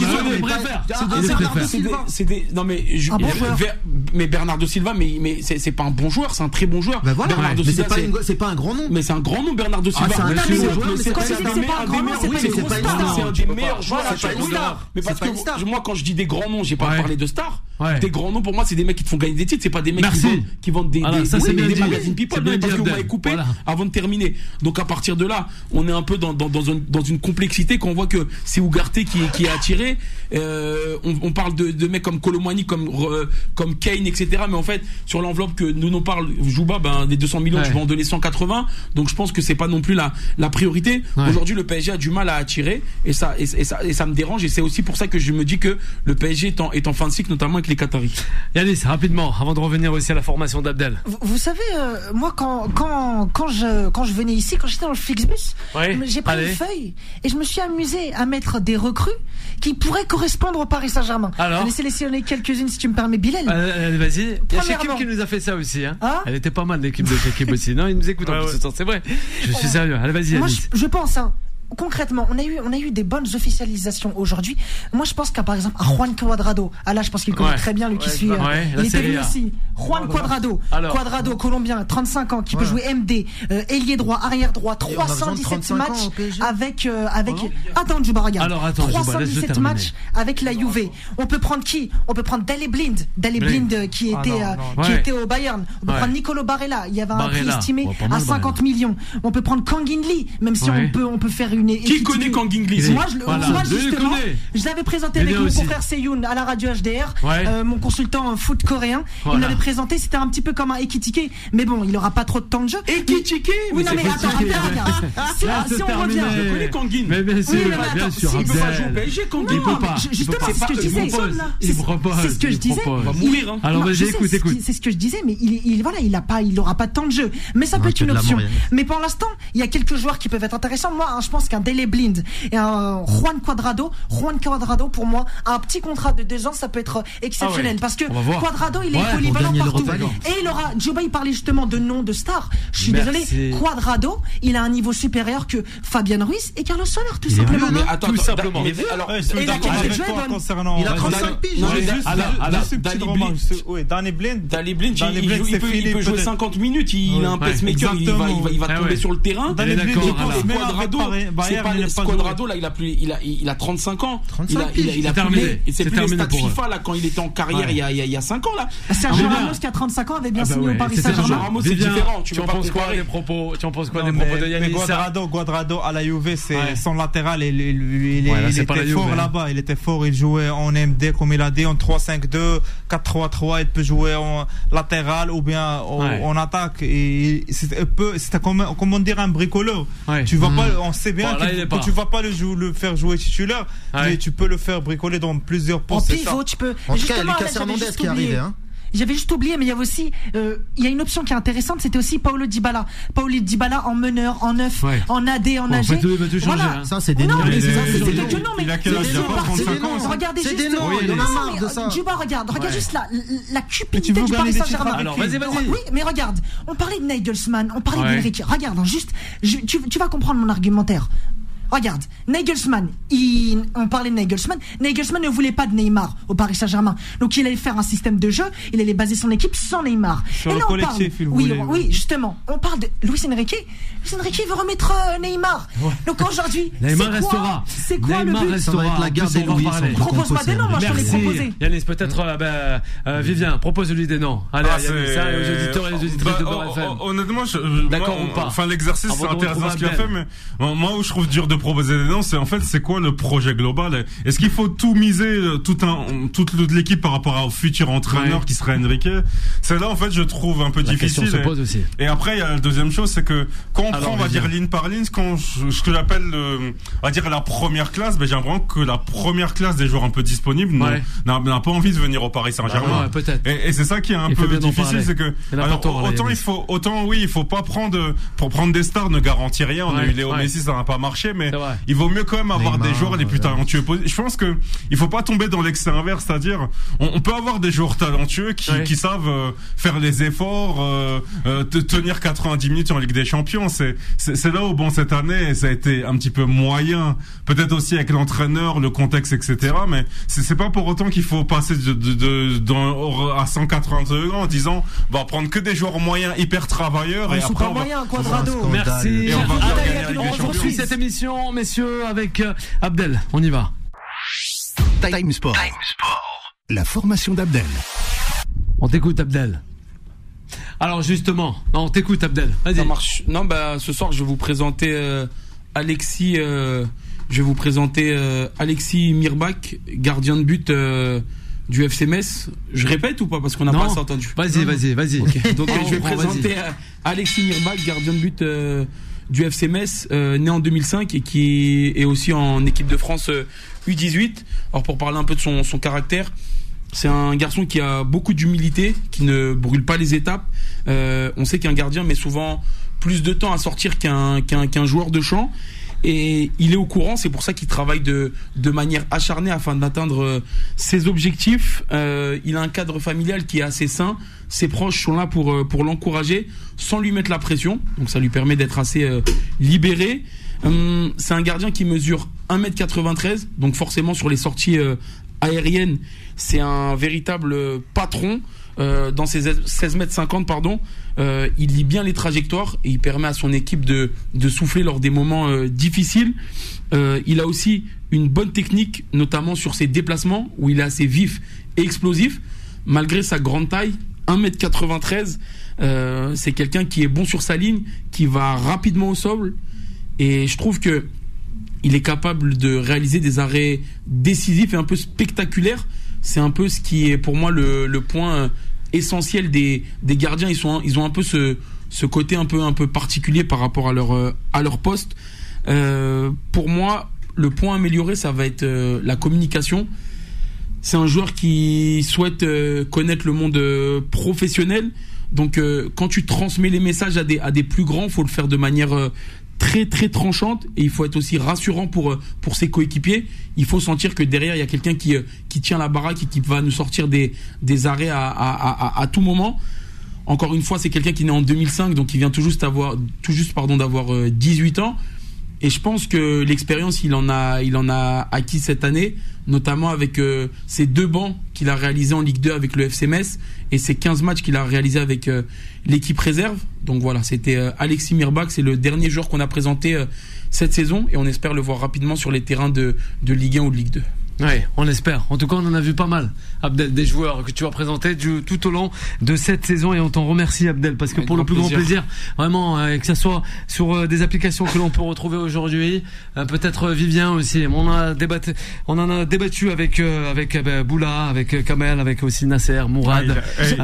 C'est ah, des non mais joueur. Ver- mais Bernardo Silva mais mais c'est c'est pas un bon joueur c'est un très bon joueur Ben voilà. Bernardo Mais Silva c'est pas, un grand nom. mais c'est un grand nom Bernardo Silva c'est un joueur, mais c'est pas un grand nom, c'est pas un des meilleurs joueurs c'est pas une star. mais parce que moi quand je dis des grands noms j'ai pas parlé de stars des grands noms pour moi c'est des mecs qui te font gagner des titres c'est pas des mecs qui Merci. vendent, qui vendent des, Voilà, des, ça, oui, des magazines people C'est bien non, parce dit, que vous Abdel. m'avez coupé Voilà. avant de terminer donc à partir de là on est un peu dans, dans, dans, une, dans une complexité qu'on voit que c'est Ugarte qui, est- qui est attiré euh, on, on parle de, de mecs comme Colomani comme, euh, comme Kane etc mais en fait sur l'enveloppe que nous nous parle Jouba ben, des 200 millions Ouais. tu vas en donner 180 donc je pense que c'est pas non plus la, la priorité Ouais. aujourd'hui le PSG a du mal à attirer et ça, et, et ça et ça me dérange et c'est aussi pour ça que je me dis que le PSG est en, est en fin de cycle notamment avec les Qataris. Yanis, rapidement, avant de revenir aussi à la formation d'Abdel. Vous, vous savez, euh, moi, quand, quand, quand, je, quand je venais ici, quand j'étais dans le Flixbus, Oui, j'ai pris allez. une feuille et je me suis amusé à mettre des recrues qui pourraient correspondre au Paris Saint-Germain. Alors J'en ai sélectionné quelques-unes, si tu me permets, Bilal. Euh, allez, vas-y. Il y a Premièrement. Shekib qui nous a fait ça aussi. Hein. Hein Elle était pas mal l'équipe de Shekib aussi. Non, il nous écoute en Ouais, plus c'est vrai. Je suis sérieux. Allez, vas-y, Moi, je, je pense, hein, concrètement, on a eu, on a eu des bonnes officialisations aujourd'hui. Moi, je pense qu'à par exemple, à Juan Cuadrado, ah là, je pense qu'il connaît Ouais. très bien, lui qui suit. euh, Ouais, il était venu aussi. Juan Cuadrado, Alors. Cuadrado, colombien, 35 ans, qui peut jouer MD, euh, ailier droit, arrière droit, on a besoin de 317 35 ans matchs avec, euh, avec. Attends, Juba, regarde. Alors, attends, Djouba, laisse-le 317 terminer. matchs avec la Juve. On peut prendre qui? On peut prendre Dale Blind, Dale Blind. Blind qui Ah était, non, non. qui Ouais. était au Bayern. On peut Ouais. prendre Nicolo Barella. Il y avait un Barella. prix estimé Ouais, pas mal, à 50 millions. On peut prendre Kangin Lee, même si Ouais. on peut, on peut faire une. Qui connaît Kang Inglis Moi, je, Voilà. moi, justement, je l'avais présenté Il avec mon confrère Seyoun à la radio HDR, Ouais. euh, mon consultant foot coréen. Il Voilà. m'avait présenté, c'était un petit peu comme un Ekitike, mais bon, il aura pas trop de temps de jeu. Tiqué Oui, non, mais attends, attends, regarde. Si, Là, si c'est on revient. Je connais Kangin. Mais bien sûr, Oui, mais bien sûr. si, Il peut pas jouer au. PSG, Kangin. Il Il justement, peut pas. c'est ce que je Il disais. Il C'est- ce que je Il disais. Il va Il- mourir, hein. Alors, vas-y, écoute, c'est ce écoute. C'est ce que je disais, mais il, il voilà, il a pas, il aura pas tant de jeu. Mais ça peut être une de option. Mais pour l'instant, il y a quelques joueurs qui peuvent être intéressants. Moi, hein, je pense qu'un Dele Blind et un Juan Cuadrado, Juan Cuadrado, pour moi, un petit contrat de deux ans, ça peut être exceptionnel. Ah ouais. Parce que. Quadrado, il est Ouais, polyvalent partout. Et il aura, Juba, il parlait justement de nom de star. Je suis Merci. désolé, Quadrado, il a un niveau supérieur que Fabian Ruiz et Carlos Soler, tout Il est simplement. vieux, Mais non attends, Tout attends, simplement. mais- Mais alors, Ouais, Et la qualité de jeu est bonne. concernant. Il a Ouais, 35 piges. remarques. Blind. Danny Blind. Il, il il peut, il jouer peut-être. 50 minutes, il a un pacemaker, il va, il il tomber sur le terrain. Est Danny Blind, d'accord, il Bayern, pas il Quadrado là, il a plus, il a, il a 35 ans. 35 il a, il a, il a C'est plus terminé. les, c'est plus les terminé eux. FIFA là quand il était en carrière Ouais. il y a, il y a, il y a 5 ans là. Sergio Ah, Ramos, bien. qui a 35 ans, avait bien Ah bah signé ouais, au Paris Sergio Saint-Germain. Ramos, c'est différent, tu en penses quoi des propos Tu en penses quoi Non, des propos mais, de Yanis Guadrado, Guadrado à la Juve, c'est Ouais. son latéral. Il, il, il- était fort là-bas. Il était fort. Il jouait en MD, comme il a dit, en 3-5-2, 4-3-3. Il peut jouer en latéral ou bien en, attaque. Et c'était un peu, c'était comme, comment dire, un bricoleur. Tu vas pas, on sait bien Bon, que, que tu vas pas le, jou- le faire jouer titulaire, Ouais. mais tu peux le faire bricoler dans plusieurs En postes. ça. pivot, tu peux. En tout cas, il y a Justement, Lucas Hernandez qui est arrivé. Hein. J'avais juste oublié, mais il y avait aussi, euh, il y a une option qui est intéressante, c'était aussi Paolo Dybala. Paolo Dybala en meneur, en neuf, Ouais. en AD, en Bon, en AG. fait, tout va tout changer, Voilà. hein. Ça, c'est des Non, noms. mais c'est noms, mais il a quel c'est âge des Il a noms pas partis. 35 ans, ça Regardez C'est juste. des noms, Oui, il en a mais marre non, de mais, ça. Djuba, regarde, juste la, la cupidité du Paris Saint-Germain. vas-y, vas-y. Oui, mais regarde, on parlait de Nagelsmann, on parlait d'Enrique. Regarde, juste, tu vas comprendre mon argumentaire. Regarde, Nagelsmann, il, on parlait de Nagelsmann. Nagelsmann ne voulait pas de Neymar au Paris Saint-Germain. Donc il allait faire un système de jeu, il allait baser son équipe sans Neymar. Sur Et le là, on collectif, parle, oui, voulait, oui, justement, on parle de Luis Enrique. Luis Enrique veut remettre euh, Neymar. Donc aujourd'hui, c'est Neymar quoi, restera. c'est quoi Neymar le but Ça va restera. être la plus, des Louis. sans Propose-moi des noms, moi, je te les proposer. Yanis, peut-être, euh, ben, euh, Vivien, propose-lui des noms. Allez, Ah, c'est- ça, et aux auditeurs et aux auditrices Bah, de FM. hon- Honnêtement, je- D'accord moi, ou pas Enfin, l'exercice, c'est intéressant ce qu'il a fait, mais moi où je trouve dur de proposer des noms, c'est en fait, c'est quoi le projet global? Est-ce qu'il faut tout miser, euh, tout un, toute l'équipe par rapport au futur entraîneur Ouais. qui serait Enrique? C'est là, en fait, je trouve un peu La difficile. se et- pose aussi. Et après, il y a la deuxième chose, c'est que quand on Alors, prend, on va dire ligne par ligne, quand je- ce que j'appelle, on va dire la première classe, ben j'ai l'impression que la première classe des joueurs un peu disponibles Ouais. n'a pas envie de venir au Paris Saint-Germain. Ouais, peut-être. Et, et c'est ça qui est un Il peu difficile, c'est que alors, autant Yanis. il faut, autant oui, il faut pas prendre pour prendre des stars ne garantit rien. On a eu Léo. Messi, ça n'a pas marché, mais Il vaut mieux quand même avoir Neymar, des joueurs les plus ouais. talentueux. Je pense que il faut pas tomber dans l'excès inverse, c'est-à-dire on, on peut avoir des joueurs talentueux qui, Ouais. qui savent euh, faire les efforts, euh, euh, te tenir 90 minutes en Ligue des Champions. C'est c'est c'est là où bon cette année ça a été un petit peu moyen, peut-être aussi avec l'entraîneur, le contexte, etc. Mais c'est c'est pas pour autant qu'il faut passer de, de, de- dans- à 180 degrés en disant on va prendre que des joueurs moyens hyper travailleurs et Ils sont après pas on va, moyens, Quadrado. Scandale. Merci. Et on va gagner on cette émission, messieurs, avec euh, Abdel. On y va. Time Sport. La formation d'Abdel. On t'écoute, Abdel. Alors, justement, non, on t'écoute, Abdel. Vas-y. Ça marche. Non, bah, ce soir, je vais vous présenter euh, Alexis. euh, je vais vous présenter euh, Alexis Mirbach, gardien de but euh, du FC Metz. Je répète ou pas? Parce qu'on n'a pas assez entendu. Vas-y, vas-y, vas-y. Donc, On je vais présenter Alexis Mirbach, gardien de but euh, du FC Metz, euh, né en 2005 et qui est aussi en équipe de France euh, U18. Alors, pour parler un peu de son, caractère, C'est un garçon qui a beaucoup d'humilité, qui ne brûle pas les étapes. Euh, on sait qu'un gardien met souvent plus de temps à sortir qu'un joueur de champ. Et il est au courant, c'est pour ça qu'il travaille de, manière acharnée afin d'atteindre euh, ses objectifs. Euh, il a un cadre familial qui est assez sain. Ses proches sont là pour, euh, l'encourager sans lui mettre la pression. Donc ça lui permet d'être assez libéré. Hum, c'est un gardien qui mesure 1m93, donc forcément sur les sorties aériennes, c'est un véritable patron. Dans ses 16 mètres 50 pardon, euh, il lit bien les trajectoires et il permet à son équipe de, souffler lors des moments euh, difficiles. Euh, il a aussi une bonne technique, notamment sur ses déplacements où il est assez vif et explosif, malgré sa grande taille, 1m93. Euh, c'est quelqu'un qui est bon sur sa ligne, qui va rapidement au sol et je trouve que il est capable de réaliser des arrêts décisifs et un peu spectaculaires. C'est un peu ce qui est pour moi le, point essentiel des, des gardiens. Ils, sont, ils ont un peu ce, ce côté un peu, un peu particulier par rapport à leur, euh, à leur poste. Euh, pour moi, le point amélioré, ça va être euh, la communication. C'est un joueur qui souhaite connaître le monde professionnel. Donc, quand tu transmets les messages à des, à des plus grands, faut le faire de manière très très tranchante et il faut être aussi rassurant pour euh, pour ses coéquipiers. Il faut sentir que derrière il y a quelqu'un qui euh, qui tient la baraque et qui va nous sortir des des arrêts à à, tout moment. Encore une fois, c'est quelqu'un qui est né en 2005, donc il vient tout juste avoir tout juste pardon d'avoir euh, 18 ans. Et je pense que l'expérience, il en a, il acquis cette année, notamment avec euh, ces deux bancs qu'il a réalisés en Ligue 2 avec le FC Metz et ces 15 matchs qu'il a réalisés avec euh, l'équipe réserve. Donc voilà, c'était euh, Alexis Mirbach, c'est le dernier joueur qu'on a présenté euh, cette saison et on espère le voir rapidement sur les terrains de, de Ligue 1 ou de Ligue 2. Ouais, on espère. En tout cas, on en a vu pas mal, Abdel, des joueurs que tu as présentés du- tout au long de cette saison et on t'en remercie, Abdel, parce que Avec pour le plus grand plaisir. vraiment, euh, que ça soit sur euh, des applications que l'on peut retrouver aujourd'hui, euh, peut-être euh, Vivien aussi. On en a débattu, on en a débattu avec euh, avec euh, ben, Boula, avec euh, Kamel, avec aussi Nasser, Mourad, Ah, il a- eh, euh,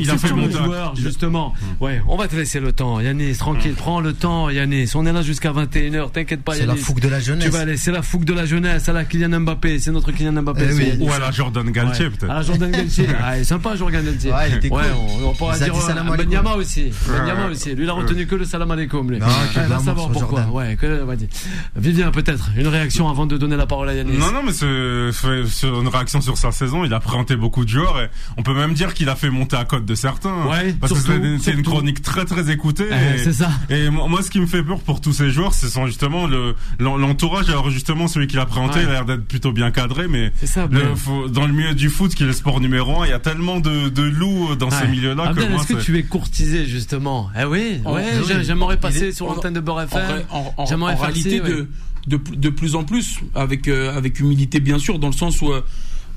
il a fait le joueur justement. Ouais, on va te laisser le temps, Yanis, tranquille, prends le temps, Yanis. On est là jusqu'à 21h, t'inquiète pas, C'est la Yanis. fougue de la Tu jeunesse. vas aller, c'est la fougue de la jeunesse, à la Kylian Mbappé, c'est notre Kylian Mbappé. Eh oui. Ou à la Jordan Galtier, Ouais. peut-être. À la Jordan Galtier. ah, sympa, Jordan Galtier. Ouais, il était cool. on, on pourra dire euh. Benyama aussi. Benyama aussi. Lui, il a retenu que le salam alaikum. Lui. Non, va savoir pourquoi. Jordan. Ouais, que, vas-y. Vivien, peut-être, une réaction avant de donner la parole à Yannis. Non, non, mais c'est une réaction sur sa saison. Il a présenté beaucoup de joueurs et on peut même dire qu'il a fait monter à cote de certains. Ouais, parce surtout, que c'est- une chronique très très écoutée. Eh, c'est ça. Et moi, moi, ce qui me fait peur pour tous ces joueurs, ce sont justement le l'en- l'entourage. Alors justement, celui qui l'a présenté, il a l'air d'être plutôt bien cadré, mais C'est ça, le- Abdel. faut- dans le milieu du foot, qui est le sport numéro un, il y a tellement de, de loups dans ces Ouais. milieux-là que Abdel, moi, est-ce que tu es courtisé, justement? Eh oui, Oh, ouais, oui. j'ai- j'aimerais passer est- sur en- l'antenne de Beurre En, FM. en- réalité, ouais. de, de, pl- de plus en plus, avec, euh, avec humilité bien sûr, dans le sens où euh,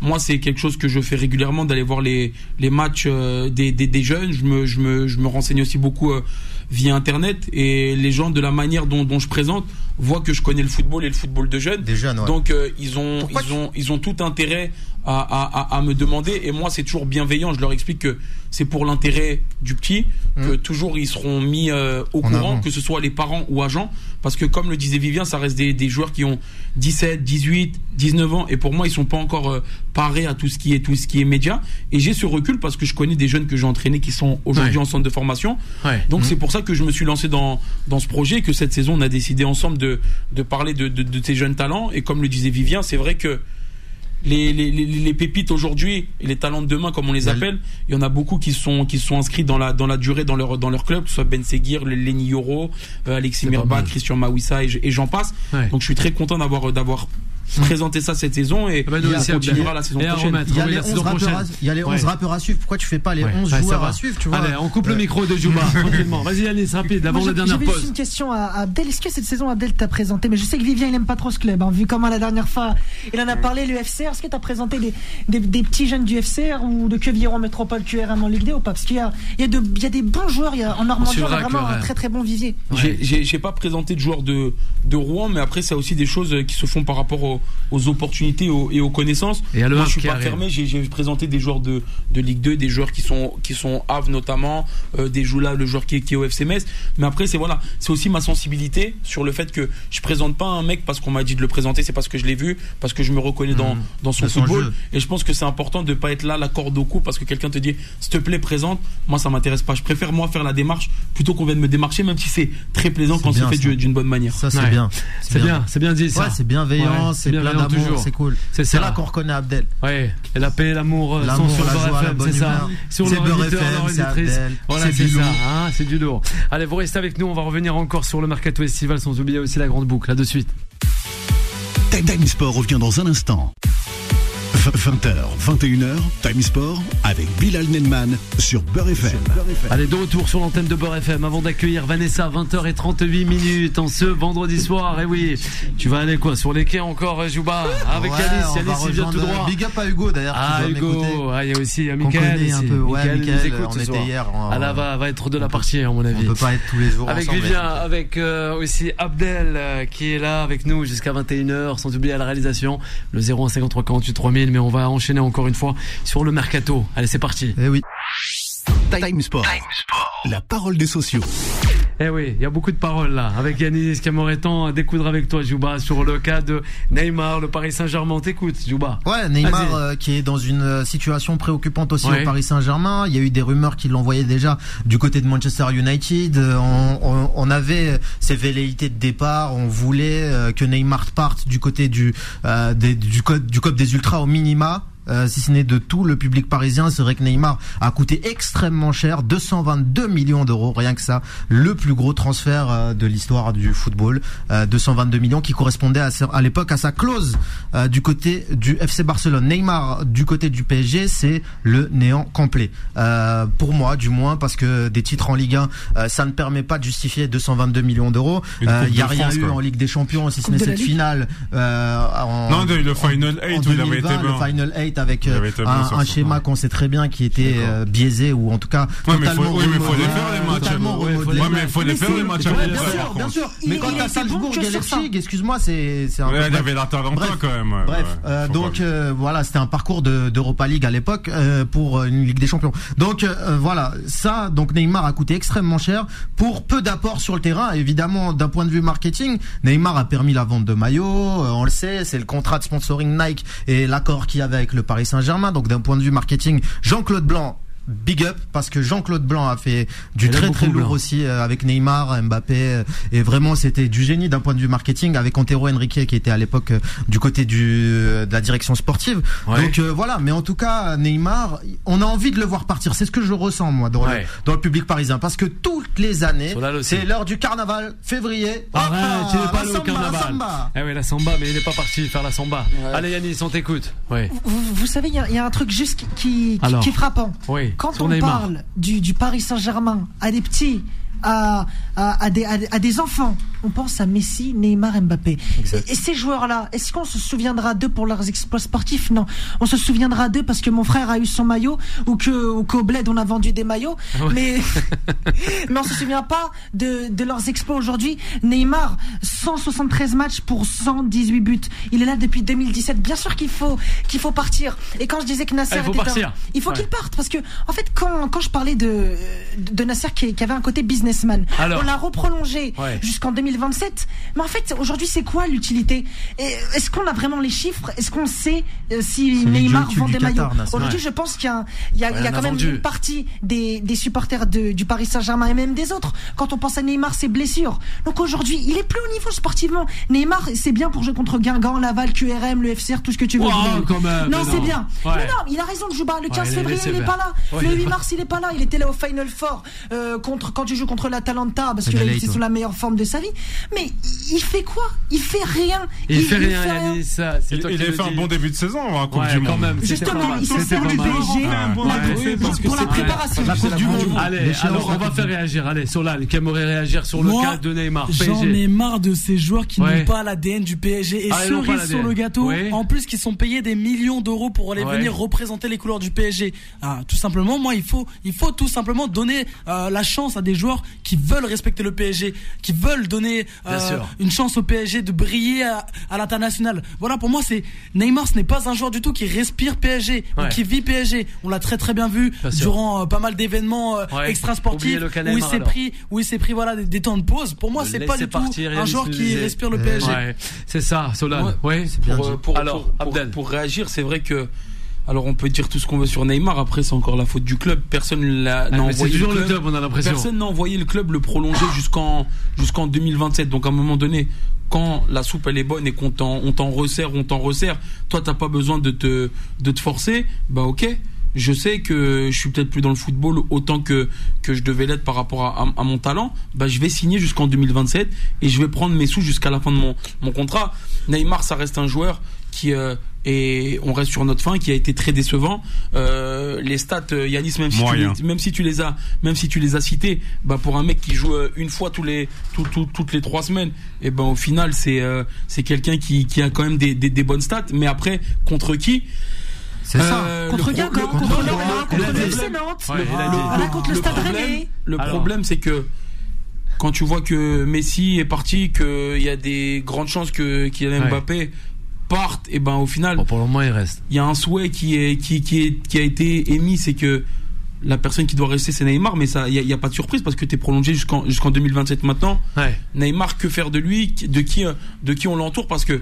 moi c'est quelque chose que je fais régulièrement, d'aller voir les, les matchs euh, des, des, des jeunes. Je me, je, me, je me renseigne aussi beaucoup euh, via Internet et les gens, de la manière dont, dont je présente, voient que je connais le football et le football de jeunes. Des jeunes, ouais. Donc euh, ils ont Pourquoi ils ont ils ont tout intérêt à, à, à, à me demander et moi c'est toujours bienveillant. Je leur explique que c'est pour l'intérêt du petit que toujours ils seront mis euh, au En courant, avant. que ce soit les parents ou agents, parce que comme le disait Vivien, ça reste des, des joueurs qui ont 17, 18, 19 ans et pour moi ils sont pas encore euh, parés à tout ce qui est tout ce qui est média. Et j'ai ce recul parce que je connais des jeunes que j'ai entraînés qui sont aujourd'hui Ouais. en centre de formation. Ouais. Donc c'est pour ça que je me suis lancé dans, dans ce projet et que cette saison on a décidé ensemble de, de parler de, de, de ces jeunes talents. Et comme le disait Vivien, c'est vrai que les, les, les, les pépites aujourd'hui et les talents de demain comme on les a- appelle, il y en a beaucoup qui sont qui sont inscrits dans la dans la durée dans leur dans leur club, que ce soit Ben Seguir, le Lenny Yoro, euh, Alexis mal. Christian Mawissa et, et j'en passe. Ouais. Donc je suis très content d'avoir d'avoir présenté ça cette saison et Ah bah, nous on continuera la saison prochaine. Il y a les la 11 saison rappeurs, à, prochaine. il y a les 11 Ouais. rappeurs à suivre. Pourquoi tu fais pas les Ouais, 11 ouais, ça joueurs à suivre, tu vois Allez, on coupe le micro de Juba, tranquillement. Vas-y, Yanis, rapide, avant la j'ai- dernière pause. une question à Abdel. Est-ce que cette saison, Abdel t'a présenté? Mais je sais que Vivien, il aime pas trop ce club. hein, vu comment la dernière fois, il en a parlé, le FCR. Est-ce que t'as présenté des, petits jeunes du FCR ou de Quevilléron Métropole QRM en Ligue 2 ou pas? Parce qu'il y a, il y, des bons joueurs. Il y a, en Normandie, on a vraiment un très très bon vivier. J'ai- J'ai j'ai pas présenté de joueurs de, de Rouen, mais après, c'est aussi des choses qui se font par rapport au, aux, aux opportunités aux- et aux connaissances. Et Moi, je suis pas fermé. J'ai présenté des joueurs de, de Ligue 2, des joueurs qui sont qui sont Havre notamment, euh, des Joula, le joueur qui est, qui est au FC Metz. Mais après, c'est voilà, c'est aussi ma sensibilité sur le fait que je présente pas un mec parce qu'on m'a dit de le présenter, c'est parce que je l'ai vu, parce que je me reconnais dans dans son Dans son football. jeu. Et je pense que c'est important de pas être là la corde au cou parce que quelqu'un te dit s'il te plaît présente. Moi, ça m'intéresse pas. Je préfère moi faire la démarche plutôt qu'on vienne me démarcher, même si c'est très plaisant quand c'est fait d'une bonne manière. Ça, c'est Ouais. bien. C'est bien, c'est bien dit ça. Ouais, c'est bienveillant, Ouais, c'est plein d'amour, c'est cool. C'est là qu'on reconnaît Abdel. Ouais, et la paix et l'amour euh, sont sur la joie, FM, c'est ça. Sur C'est leur éditrice. Abdel, Voilà, c'est ça, hein, c'est du lourd. Allez, vous restez avec nous, on va revenir encore sur le Mercato Estival sans oublier aussi la grande boucle, là de suite. Time Sport revient dans un instant. 20h, 21h, Time Sport avec Bilal Nenman sur Beurre FM. Allez, de retour sur l'antenne de Beurre FM avant d'accueillir Vanessa, 20h38 minutes en ce vendredi soir. Et oui, tu vas aller quoi Sur les quais encore, euh, Jouba Avec Ouais, va Yanis il vient tout rejoindre- droit. Big up à Hugo d'ailleurs. Ah. Hugo, ah, il y a aussi euh, Qu'on Mickaël connaît un peu, ouais, Mickaël, il nous écoute on ce était soir. hier, Ah là va, va être de la partie à mon avis. On peut pas être tous les jours Avec ensemble. Vivien, avec euh, aussi Abdel euh, qui est là avec nous jusqu'à 21h, sans oublier à la réalisation le 0153 48 3000. Mais on va enchaîner encore une fois sur le mercato. Allez, c'est parti. Eh oui. Time Sport. La parole des sociaux. Eh oui, il y a beaucoup de paroles là. Avec Yanis Camoretan à découdre avec toi, Jouba, sur le cas de Neymar, le Paris Saint-Germain. T'écoutes, Jouba. Ouais, Neymar euh, qui est dans une euh, situation préoccupante aussi Ouais. au Paris Saint-Germain. Il y a eu des rumeurs qui l'envoyaient déjà du côté de Manchester United. Euh, On, on- on avait ces velléités de départ. On voulait que Neymar parte du côté du euh, des- du code du code des ultras au minima. Euh, si ce n'est de tout le public parisien, c'est vrai que Neymar a coûté extrêmement cher, 222 millions d'euros, rien que ça, le plus gros transfert euh, de l'histoire du football, euh, 222 millions qui correspondait à, sa- à l'époque à sa clause euh, du côté du FC Barcelone. Neymar du côté du PSG, c'est le néant complet. Euh, pour moi, du moins, parce que des titres en Ligue 1, euh, ça ne permet pas de justifier 222 millions d'euros. Euh, Il n'y a de rien France, eu quoi. en Ligue des Champions, si ce n'est cette Ligue. finale. Euh, en, Non, de- le Final en- en Eight où il avait 2020, été bon. Le Final 8 avec Il euh, un, un schéma qu'on sait très bien qui était euh, biaisé ou en tout cas Ouais, mais faut- totalement oui, mais faut les faire, les matchs. Ouais, mais il faut les faire les matchs avec bien sûr, bien sûr. Mais quand t'as Salzbourg. Leipzig, excuse-moi, c'est c'est un peu il bref. avait la talent Bref. quand même. Bref, euh, donc euh, voilà, c'était un parcours de- d'Europa League à l'époque euh, pour une Ligue des Champions. Donc voilà, ça, donc Neymar a coûté extrêmement cher pour peu d'apports sur le terrain. Évidemment, d'un point de vue marketing, Neymar a permis la vente de maillots, on le sait, c'est le contrat de sponsoring Nike et l'accord qu'il y avait avec le Paris Saint-Germain. Donc d'un point de vue marketing, Jean-Claude Blanc. Big up parce que Jean-Claude Blanc a fait du très très lourd Blanc. aussi euh, avec Neymar, Mbappé euh, et vraiment c'était du génie d'un point de vue marketing avec Antero Henrique qui était à l'époque euh, du côté du euh, de la direction sportive. Ouais. Donc euh, voilà, mais en tout cas Neymar, on a envie de le voir partir. C'est ce que je ressens moi dans, Ouais. le, dans le public parisien parce que toutes les années, c'est l'heure du carnaval, février. Arrête, hop, il est pas la allé au samba, la carnaval. samba. Eh oui, la samba, mais il n'est pas parti faire la samba. Allez Yanis, on t'écoute. Oui. Vous, vous savez, il y, a- il y a un truc juste qui, qui, Alors. qui est frappant. Oui, Quand on parle du, du Paris Saint-Germain à des petits, à, à, à des, à, des- enfants, on pense à Messi, Neymar, Mbappé. Et, et ces joueurs-là, est-ce qu'on se souviendra d'eux pour leurs exploits sportifs Non. On se souviendra d'eux parce que mon frère a eu son maillot ou que ou qu'au bled on a vendu des maillots. Ah ouais. Mais mais on se souvient pas de, de leurs exploits aujourd'hui. Neymar, 173 matchs pour 118 buts. Il est là depuis 2017. Bien sûr qu'il faut qu'il faut partir. Et quand je disais que Nasser Ah, il faut était un- partir. il faut Ouais. qu'il parte parce que en fait quand, quand je parlais de de Nasser qui, qui avait un côté businessman, Alors. on l'a reprolongé Ouais. jusqu'en 2027. Mais en fait aujourd'hui c'est quoi l'utilité? Est-ce qu'on a vraiment les chiffres? Est-ce qu'on sait euh, si Neymar vend des maillots? Aujourd'hui Ouais. je pense qu'il y a, il y a, Ouais, il y a on a quand même vendu. une partie des, des supporters de- du Paris Saint-Germain et même des autres. Quand on pense à Neymar, ses blessures. Donc aujourd'hui, il est plus au niveau sportivement. Neymar, c'est bien pour jouer contre Guingamp, Laval, QRM, le FCR, tout ce que tu veux. Wow, quand même, non, c'est bien. Mais non, il a raison de jouer. Le 15 il est février, il n'est pas là. Le 8 mars, il n'est pas là. Il était là au Final Four euh, contre quand tu joues contre l'Atalanta parce il était Eight, sous la meilleure forme de sa vie. Mais il fait quoi? Il fait rien. Il, fait rien, Yanis. ça, C'est Il, toi il qui a le fait un bon début de saison en Coupe Ouais, du quand Monde. même. Justement, il pas du mal. PSG pour, la, pour- pour c'est- préparation. La Coupe du Monde. Allez, alors on va faire réagir. Allez, Solal, qui aimerait réagir sur le cas de Neymar J'en ai marre de ces joueurs qui n'ont pas l'ADN du PSG et Ah, ils cerise sur le gâteau. En plus, qui sont payés des millions d'euros pour aller venir représenter les couleurs du PSG. Ah, tout simplement, moi, il faut, il faut tout simplement donner euh, la chance à des joueurs joueurs qui veulent respecter le PSG, qui veulent donner euh, une chance au PSG de briller à, à l'international. Voilà, pour moi, c'est Neymar, ce n'est pas un joueur du tout qui respire PSG ou qui vit PSG. On l'a très très bien vu Bien durant euh, pas mal d'événements euh, Ouais. extra-sportifs où il s'est pris, où il s'est pris voilà des, des temps de pause. Pour moi, c'est pas du tout un joueur qui respire le PSG. Ouais, c'est ça, Solal. Ouais. Ouais. pour, pour, Alors, pour- pour réagir, c'est vrai que. Alors on peut dire tout ce qu'on veut sur Neymar, après c'est encore la faute du club. Personne n'a Ah, envoyé toujours le le club. club, on a l'impression. Personne n'a envoyé le club le prolonger jusqu'en jusqu'en 2027. Donc à un moment donné, quand la soupe elle est bonne et qu'on t'en on t'en resserre, on t'en resserre, toi t'as pas besoin de te de te forcer, bah ok. Je sais que je suis peut-être plus dans le football autant que que je devais l'être par rapport à, à- à mon talent. Bah je vais signer jusqu'en 2027 et je vais prendre mes sous jusqu'à la fin de mon mon contrat. Neymar, ça reste un joueur qui euh, et on reste sur notre fin qui a été très décevant. Euh, les stats, euh, Yanis, même si, tu les, même si tu les as, même si tu les as cités, bah pour un mec qui joue euh, une fois tous les tout- tout- toutes les trois semaines, et ben au final c'est euh, c'est quelqu'un qui, qui a quand même des, des, des bonnes stats. Mais après contre qui? C'est ça. Euh, Contre Guingamp, le- contre contre le le FC problème- Nantes. Ouais. Voilà, contre le Stade Rennais. Le problème, c'est que quand tu vois que Messi est parti, qu'il y a des grandes chances que Kylian Ouais. Mbappé parte, et ben au final, Bon, pour le moment, il reste. il y a un souhait qui est qui qui est qui a été émis, c'est que la personne qui doit rester c'est Neymar, mais ça il y, a- pas de surprise parce que tu es prolongé jusqu'en jusqu'en 2027 maintenant. Ouais. Neymar, que faire de lui, de qui euh, de qui on l'entoure? Parce que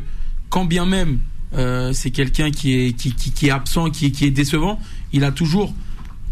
quand bien même euh, c'est quelqu'un qui est qui, qui, qui est absent, qui qui est décevant, il a toujours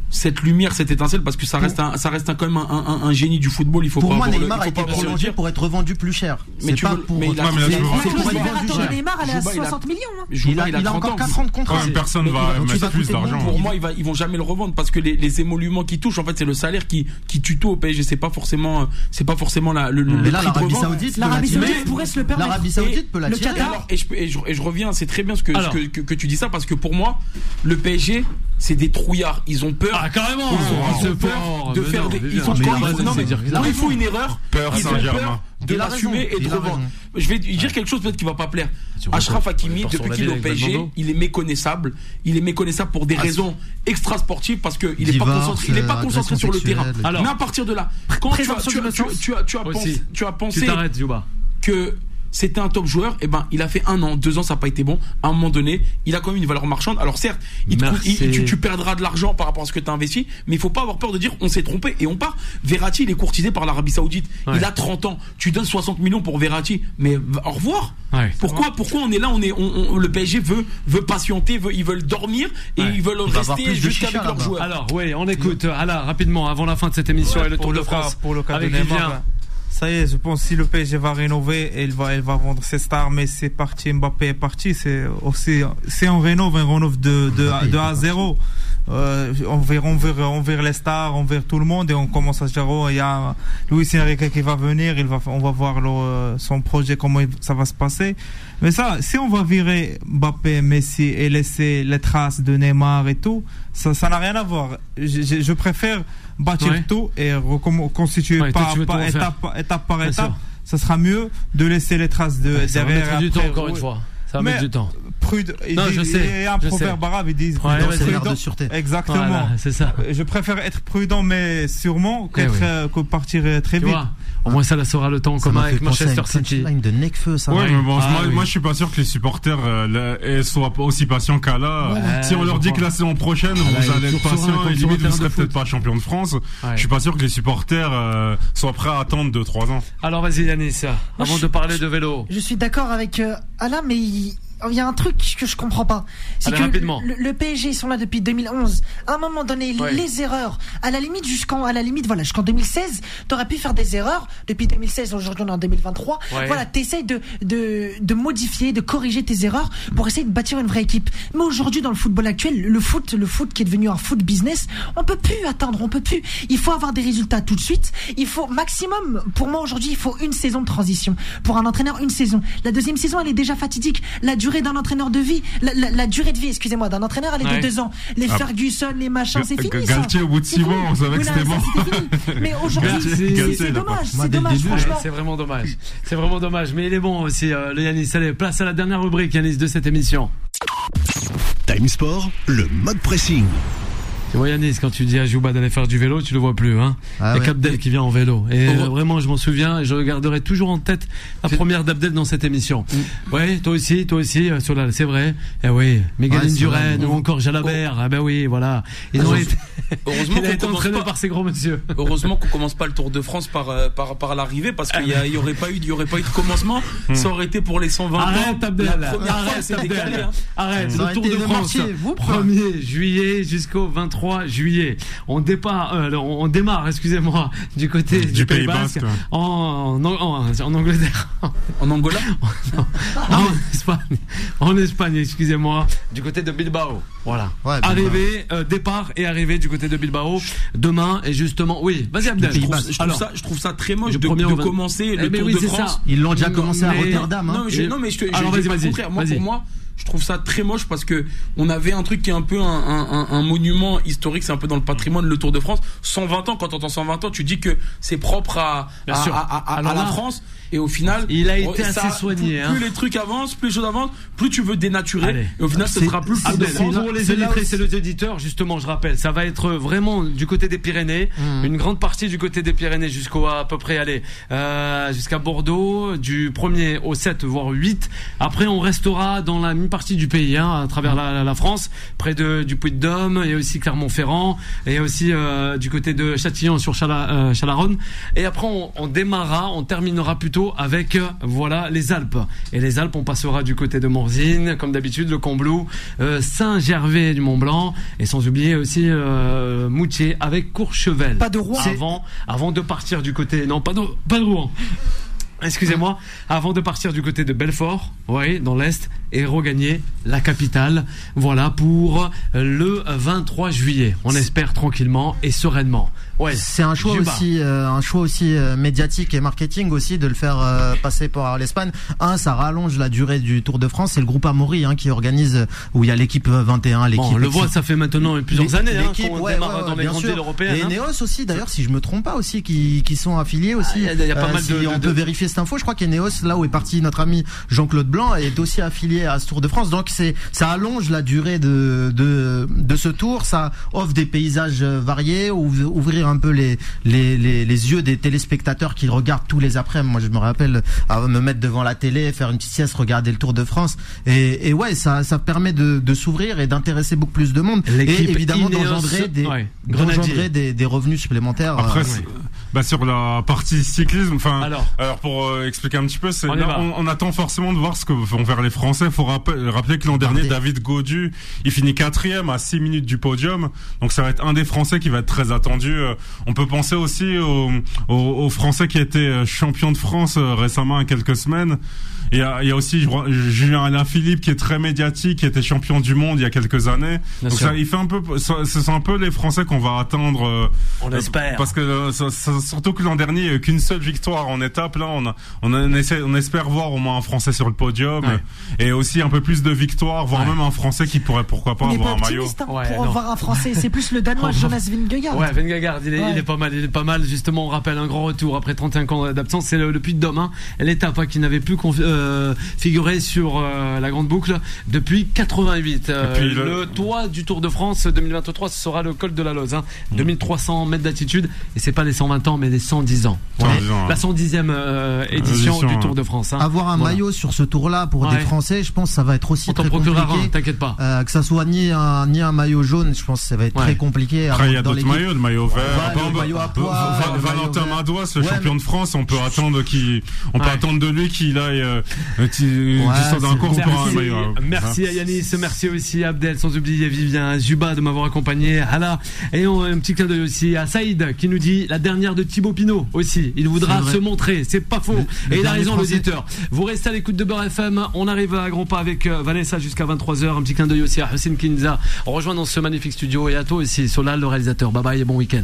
cette lumière, cette étincelle, parce que ça reste un, ça reste un, quand même un, un- un génie du football. Il faut Pour pas moi, avoir le- Neymar a été prolongé pour être revendu plus cher. Mais C'est tu pas veux- pour. mais il a- de Neymar, elle est à Jouba, il a- 60 millions. hein. Il a, il a 30 encore ans. 4 ans de contrat. Personne va mettre plus d'argent. Pour moi, il va, ils vont jamais le revendre parce que les, les émoluments qui touchent, en fait, c'est le salaire qui, qui tue tout au PSG. C'est pas forcément, c'est pas forcément la, le, le Mais là, prix de l'Arabie. Saoudite L'Arabie. Saoudite pourrait se le permettre. L'Arabie Saoudite peut l'attirer. Et, Qatar, alors, et, je, et je- et je reviens, c'est très bien ce que, Alors. ce que, que, que tu dis ça parce que pour moi, le PSG, c'est des trouillards. Ils ont peur. Ah, carrément Ils ont, ils C'est peur de faire des. Ils ont bien. quand Mais il a il faut- raison, non, mais c'est-à-dire qu'il a quand il raison. faut une erreur, Peur ils ont peur de l'assumer et de revendre. Je vais dire quelque chose peut-être qui va pas plaire. Achraf vois, Hakimi, depuis qu'il est au PSG, il est méconnaissable. Il est méconnaissable pour des Ah, raisons extra-sportives parce qu'il est pas concentré, il est pas euh, concentré sur le terrain. Mais à partir de là, quand tu as, tu, as- tu, pensé, tu as pensé Tu t'arrêtes, Yuba. que c'était un top joueur, et ben il a fait un an, deux ans, ça n'a pas été bon. À un moment donné, il a quand même une valeur marchande. Alors certes, il te coûte- Merci. il- tu, tu perdras de l'argent par rapport à ce que tu as investi, mais il faut pas avoir peur de dire on s'est trompé et on part. Verratti, il est courtisé par l'Arabie Saoudite. Ouais. Il a 30 ans. Tu donnes 60 millions pour Verratti, mais au revoir. Ouais. Pourquoi, pourquoi on est là, on est, on, on- le PSG veut, veut patienter, veut, ils veulent dormir et Ouais. ils veulent Il rester plus de jusqu'à chicha avec leurs joueurs. Alors, oui, on écoute. Alors, rapidement, avant la fin de cette émission et le Tour pour de le cas, France. pour le cas avec de Neymar, Vivien. Ça y est, je pense si le PSG va rénover, il va, il va vendre ses stars, mais c'est parti, Mbappé est parti, c'est aussi, si on rénove, on rénove de, de, Mbappé, de à zéro. Euh, on vire, on vire, on vire les stars, on vire tout le monde et on commence à se dire, oh, il y a Luis Enrique qui va venir, il va, on va voir le- son projet, comment ça va se passer. Mais ça, si on va virer Mbappé, Messi et laisser les traces de Neymar et tout, ça, ça n'a rien à voir. Je, je- je préfère bâtir Ouais. tout et recomm- constituer Ouais, toi, pas, tu veux pas- tout refaire. étape, par- étape par Bien étape. sûr. Ça sera mieux de laisser les traces de Ouais, Ça va derrière. mettre du temps, encore une fois. Ça va mettre du temps. Prude, ils Non, je sais, Il y a un je proverbe sais. arabe, ils disent. Ouais, l'air de prudent. sûreté. Exactement. Voilà, c'est ça. Je préfère être prudent, mais sûrement, Eh qu'être, oui. euh, que partir euh, très Tu vite. vois Au moins, ça la saura le temps en commun avec Manchester City. de Necfeu, ça. Ouais, mais bon, Ah, moi, oui. moi, je suis pas sûr que les supporters euh, là, soient aussi patients qu'à là. Ouais, si on leur dit que la saison prochaine, Ah, là, vous est allez être patient et limite vous serez peut-être pas champion de France. Ouais. Je suis pas sûr que les supporters euh, soient prêts à attendre 2-3 ans. Alors, vas-y, Yanis, avant de parler de vélo. Je suis d'accord avec euh, Alain, mais il il y a un truc que je comprends pas. C'est que le, le PSG ils sont là depuis 2011. À un moment donné, Ouais. les erreurs, à la limite jusqu'en, à la limite, voilà, jusqu'en 2016, t'aurais pu faire des erreurs. Depuis 2016, aujourd'hui on est en 2023. Ouais. Voilà, t'essayes de, de, de modifier, de corriger tes erreurs pour essayer de bâtir une vraie équipe. Mais aujourd'hui, dans le football actuel, le foot, le foot qui est devenu un foot business, on peut plus attendre, on peut plus. Il faut avoir des résultats tout de suite. Il faut maximum, pour moi aujourd'hui, il faut une saison de transition. Pour un entraîneur, une saison. La deuxième saison, elle est déjà fatidique. La durée d'un entraîneur de vie, la, la- la durée de vie, excusez-moi, d'un entraîneur, elle est Ouais. de deux ans. Les Ah. Ferguson, les machins, c'est fini. Galtier, ça. au bout de six mois, on savait que c'était bon. Mais aujourd'hui, c'est- dommage. C'est dommage, c'est vraiment dommage. C'est vraiment dommage. Mais il est bon aussi, euh, le Yanis. Allez, place à la dernière rubrique, Yanis, de cette émission. Time Sport, le mode pressing. Tu vois Yanis, quand tu dis à Jouba d'aller faire du vélo, tu le vois plus. Hein. Ah Il y a ouais. qu'Abdel qui vient en vélo. Et Heureux- euh, vraiment, je m'en souviens, et je regarderai toujours en tête la première d'Abdel dans cette émission. Mm. Ouais, toi aussi, toi aussi, euh, Solal, c'est vrai. Eh oui, Mégaline Ouais. Duren ou encore Jalabert. Ah ben oui, voilà. Ils ont Heureusement- été, Heureusement il a qu'on été commence entraîné pas- par ces gros monsieur. Heureusement qu'on commence pas le Tour de France par euh, par, par l'arrivée parce qu'il y, a- il y aurait pas eu il y aurait pas eu de commencement. Ça aurait été pour les 120 ans. Arrête Abdel, La première fois, arrête c'est Abdel, décalé. hein. arrête. Le Tour de France, marché, vous, 1er juillet jusqu'au 23 juillet. On départ, euh, on démarre, excusez-moi, du côté du, Du Pays Pays Basque, Basque, ouais. en, en, en- en Angleterre, En Angola en Espagne, en Espagne, excusez-moi, du côté de Bilbao. Voilà. Ouais, arrivée, euh, départ et arrivée du côté de Bilbao demain et justement, oui, vas-y Abdel. Je trouve, Basque. je trouve Alors, ça, je trouve ça très moche de, de commencer le Eh ben Tour oui, de c'est France. ça. Ils l'ont déjà commencé à Rotterdam. hein. Non, mais je, non, mais je Alors, vas-y, le vas-y, contraire. Moi, vas-y. pour moi, je trouve ça très moche parce que on avait un truc qui est un peu un, un, un- un monument historique, c'est un peu dans le patrimoine, le Tour de France. 120 ans, quand t'entends 120 ans, tu dis que c'est propre à, la France. Et au final, il a été ça- assez soigné, Plus, hein. plus les trucs avancent, plus les choses avancent, plus tu veux dénaturer. Allez. Et au final, ce sera plus pour les c'est les auditeurs, justement, je rappelle, ça va être vraiment du côté des Pyrénées, Mhm. une grande partie du côté des Pyrénées jusqu'au à peu près aller euh, jusqu'à Bordeaux, du 1er au 7 voire 8. Après, on restera dans la mi-partie du pays, hein, à travers la, la- la France, près de du Puy-de-Dôme et aussi Clermont-Ferrand et aussi euh, du côté de Châtillon sur Chala, euh, Chalaronne. Et après, on, on démarrera, on terminera plutôt avec euh, voilà les Alpes. Et les Alpes, on passera du côté de Morzine, comme d'habitude, le Combloux, euh, Saint-Gervais du Mont-Blanc, et sans oublier aussi euh, Moutier avec Courchevel. Pas de Rouen. Avant, avant de partir du côté, non, pas de, pas de Rouen. Excusez-moi, avant de partir du côté de Belfort, oui, dans l'Est, et regagner la capitale, voilà, pour le 23 juillet. On espère tranquillement et sereinement. Ouais. C'est un choix Juba. aussi, euh, un choix aussi euh, médiatique et marketing aussi de le faire euh, passer par l'Espagne. Un, ça rallonge la durée du Tour de France. C'est le groupe Amaury hein, qui organise où il y a l'équipe 21, l'équipe. Bon, on le voit, ça fait maintenant plusieurs années hein, l'équipe, ouais, ouais, ouais, dans les grandes villes européennes. Et hein. Neos aussi, d'ailleurs, si je me trompe pas aussi, qui, qui sont affiliés aussi. Ah, il y a- il y a pas Euh, mal si de- on de- peut vérifier cette info. Je crois qu'Eneos, là où est parti notre ami Jean-Claude Blanc, est aussi affilié à ce Tour de France. Donc c'est, ça allonge la durée de, de, de ce tour. Ça offre des paysages euh, variés, ouv- ouvrir un peu les, les, les, les yeux des téléspectateurs qui regardent tous les après. Moi, je me rappelle à me mettre devant la télé, faire une petite sieste, regarder le Tour de France. Et, et ouais, ça, ça permet de, de s'ouvrir et d'intéresser beaucoup plus de monde. Et évidemment d'engendrer des, ouais, des, des revenus supplémentaires. Après, euh, bah, sur la partie cyclisme, enfin, Alors. alors, pour euh, expliquer un petit peu, c'est On là, on, on attend forcément de voir ce que vont faire les Français. Faut rappeler, rappeler que l'an dernier. David Gaudu, il finit quatrième à 6 minutes du podium, donc ça va être un des Français qui va être très attendu. Euh, On peut penser aussi aux, aux, aux Français qui étaient euh, champions de France euh, récemment, il y a quelques semaines. Il y a, il y a aussi Julien Alain Philippe qui est très médiatique, qui était champion du monde il y a quelques années. Bien donc sûr. ça, il fait un peu, ça- ce sont un peu les Français qu'on va attendre. euh, On espère. parce que euh, ça- surtout que l'an dernier, il n'y a eu qu'une seule victoire en étape. Là, on, a, on, a- on essaie- on espère voir au moins un Français sur le podium Ouais. et, aussi un peu plus de victoires, voire Ouais. même un Français qui pourrait pourquoi pas On n'est pas avoir un maillot. hein, Ouais, pour non. voir un Français. C'est plus le Danois Jonas Vingegaard. Ouais, Vingegaard, il est, Ouais. il est pas mal, il est pas mal. Justement, on rappelle un grand retour après 35 ans d'absence. C'est le, le Puy de Dôme, hein, l'étape hein, qui n'avait plus confi- euh, figuré sur euh, la grande boucle depuis 88. Euh, Et puis le... le- toit du Tour de France 2023, ce sera le col de la Loze, hein, 2300 mètres d'altitude. Et c'est pas les 120 ans, mais les 110 ans. 110 ans, La ouais. 110e euh, édition Édition, du Tour ouais. de France. hein. avoir un Voilà. maillot sur ce tour-là pour Ouais. des Français, je pense que ça va être aussi On t'en très compliqué. t'inquiète pas. Euh, que ça soit ni un ni un maillot jaune, je pense que ça va être Ouais. très compliqué. Après, il y a d'autres maillots, le maillot vert. Ouais, Après, le on peut- maillot à le Valentin. Madouas, le Ouais, champion mais- de France, on peut attendre on peut Ouais. attendre de lui qu'il aille, Ouais, d'un pour un Merci, hein. merci à Yanis, merci aussi à Abdel, sans oublier Vivien, à Zuba de m'avoir accompagné, Hala, et on, un petit clin d'œil aussi à Saïd qui nous dit la dernière de Thibaut Pinot aussi. Il voudra se montrer, c'est pas faux. Le- le et il a raison l'auditeur. Vous restez à l'écoute de Beurre FM, on arrive à grands pas avec euh, Vanessa jusqu'à 23h, un petit clin d'œil aussi à Hussein Kinza. Rejoint dans ce magnifique studio et à toi aussi, Solal le réalisateur. Bye bye et bon week-end.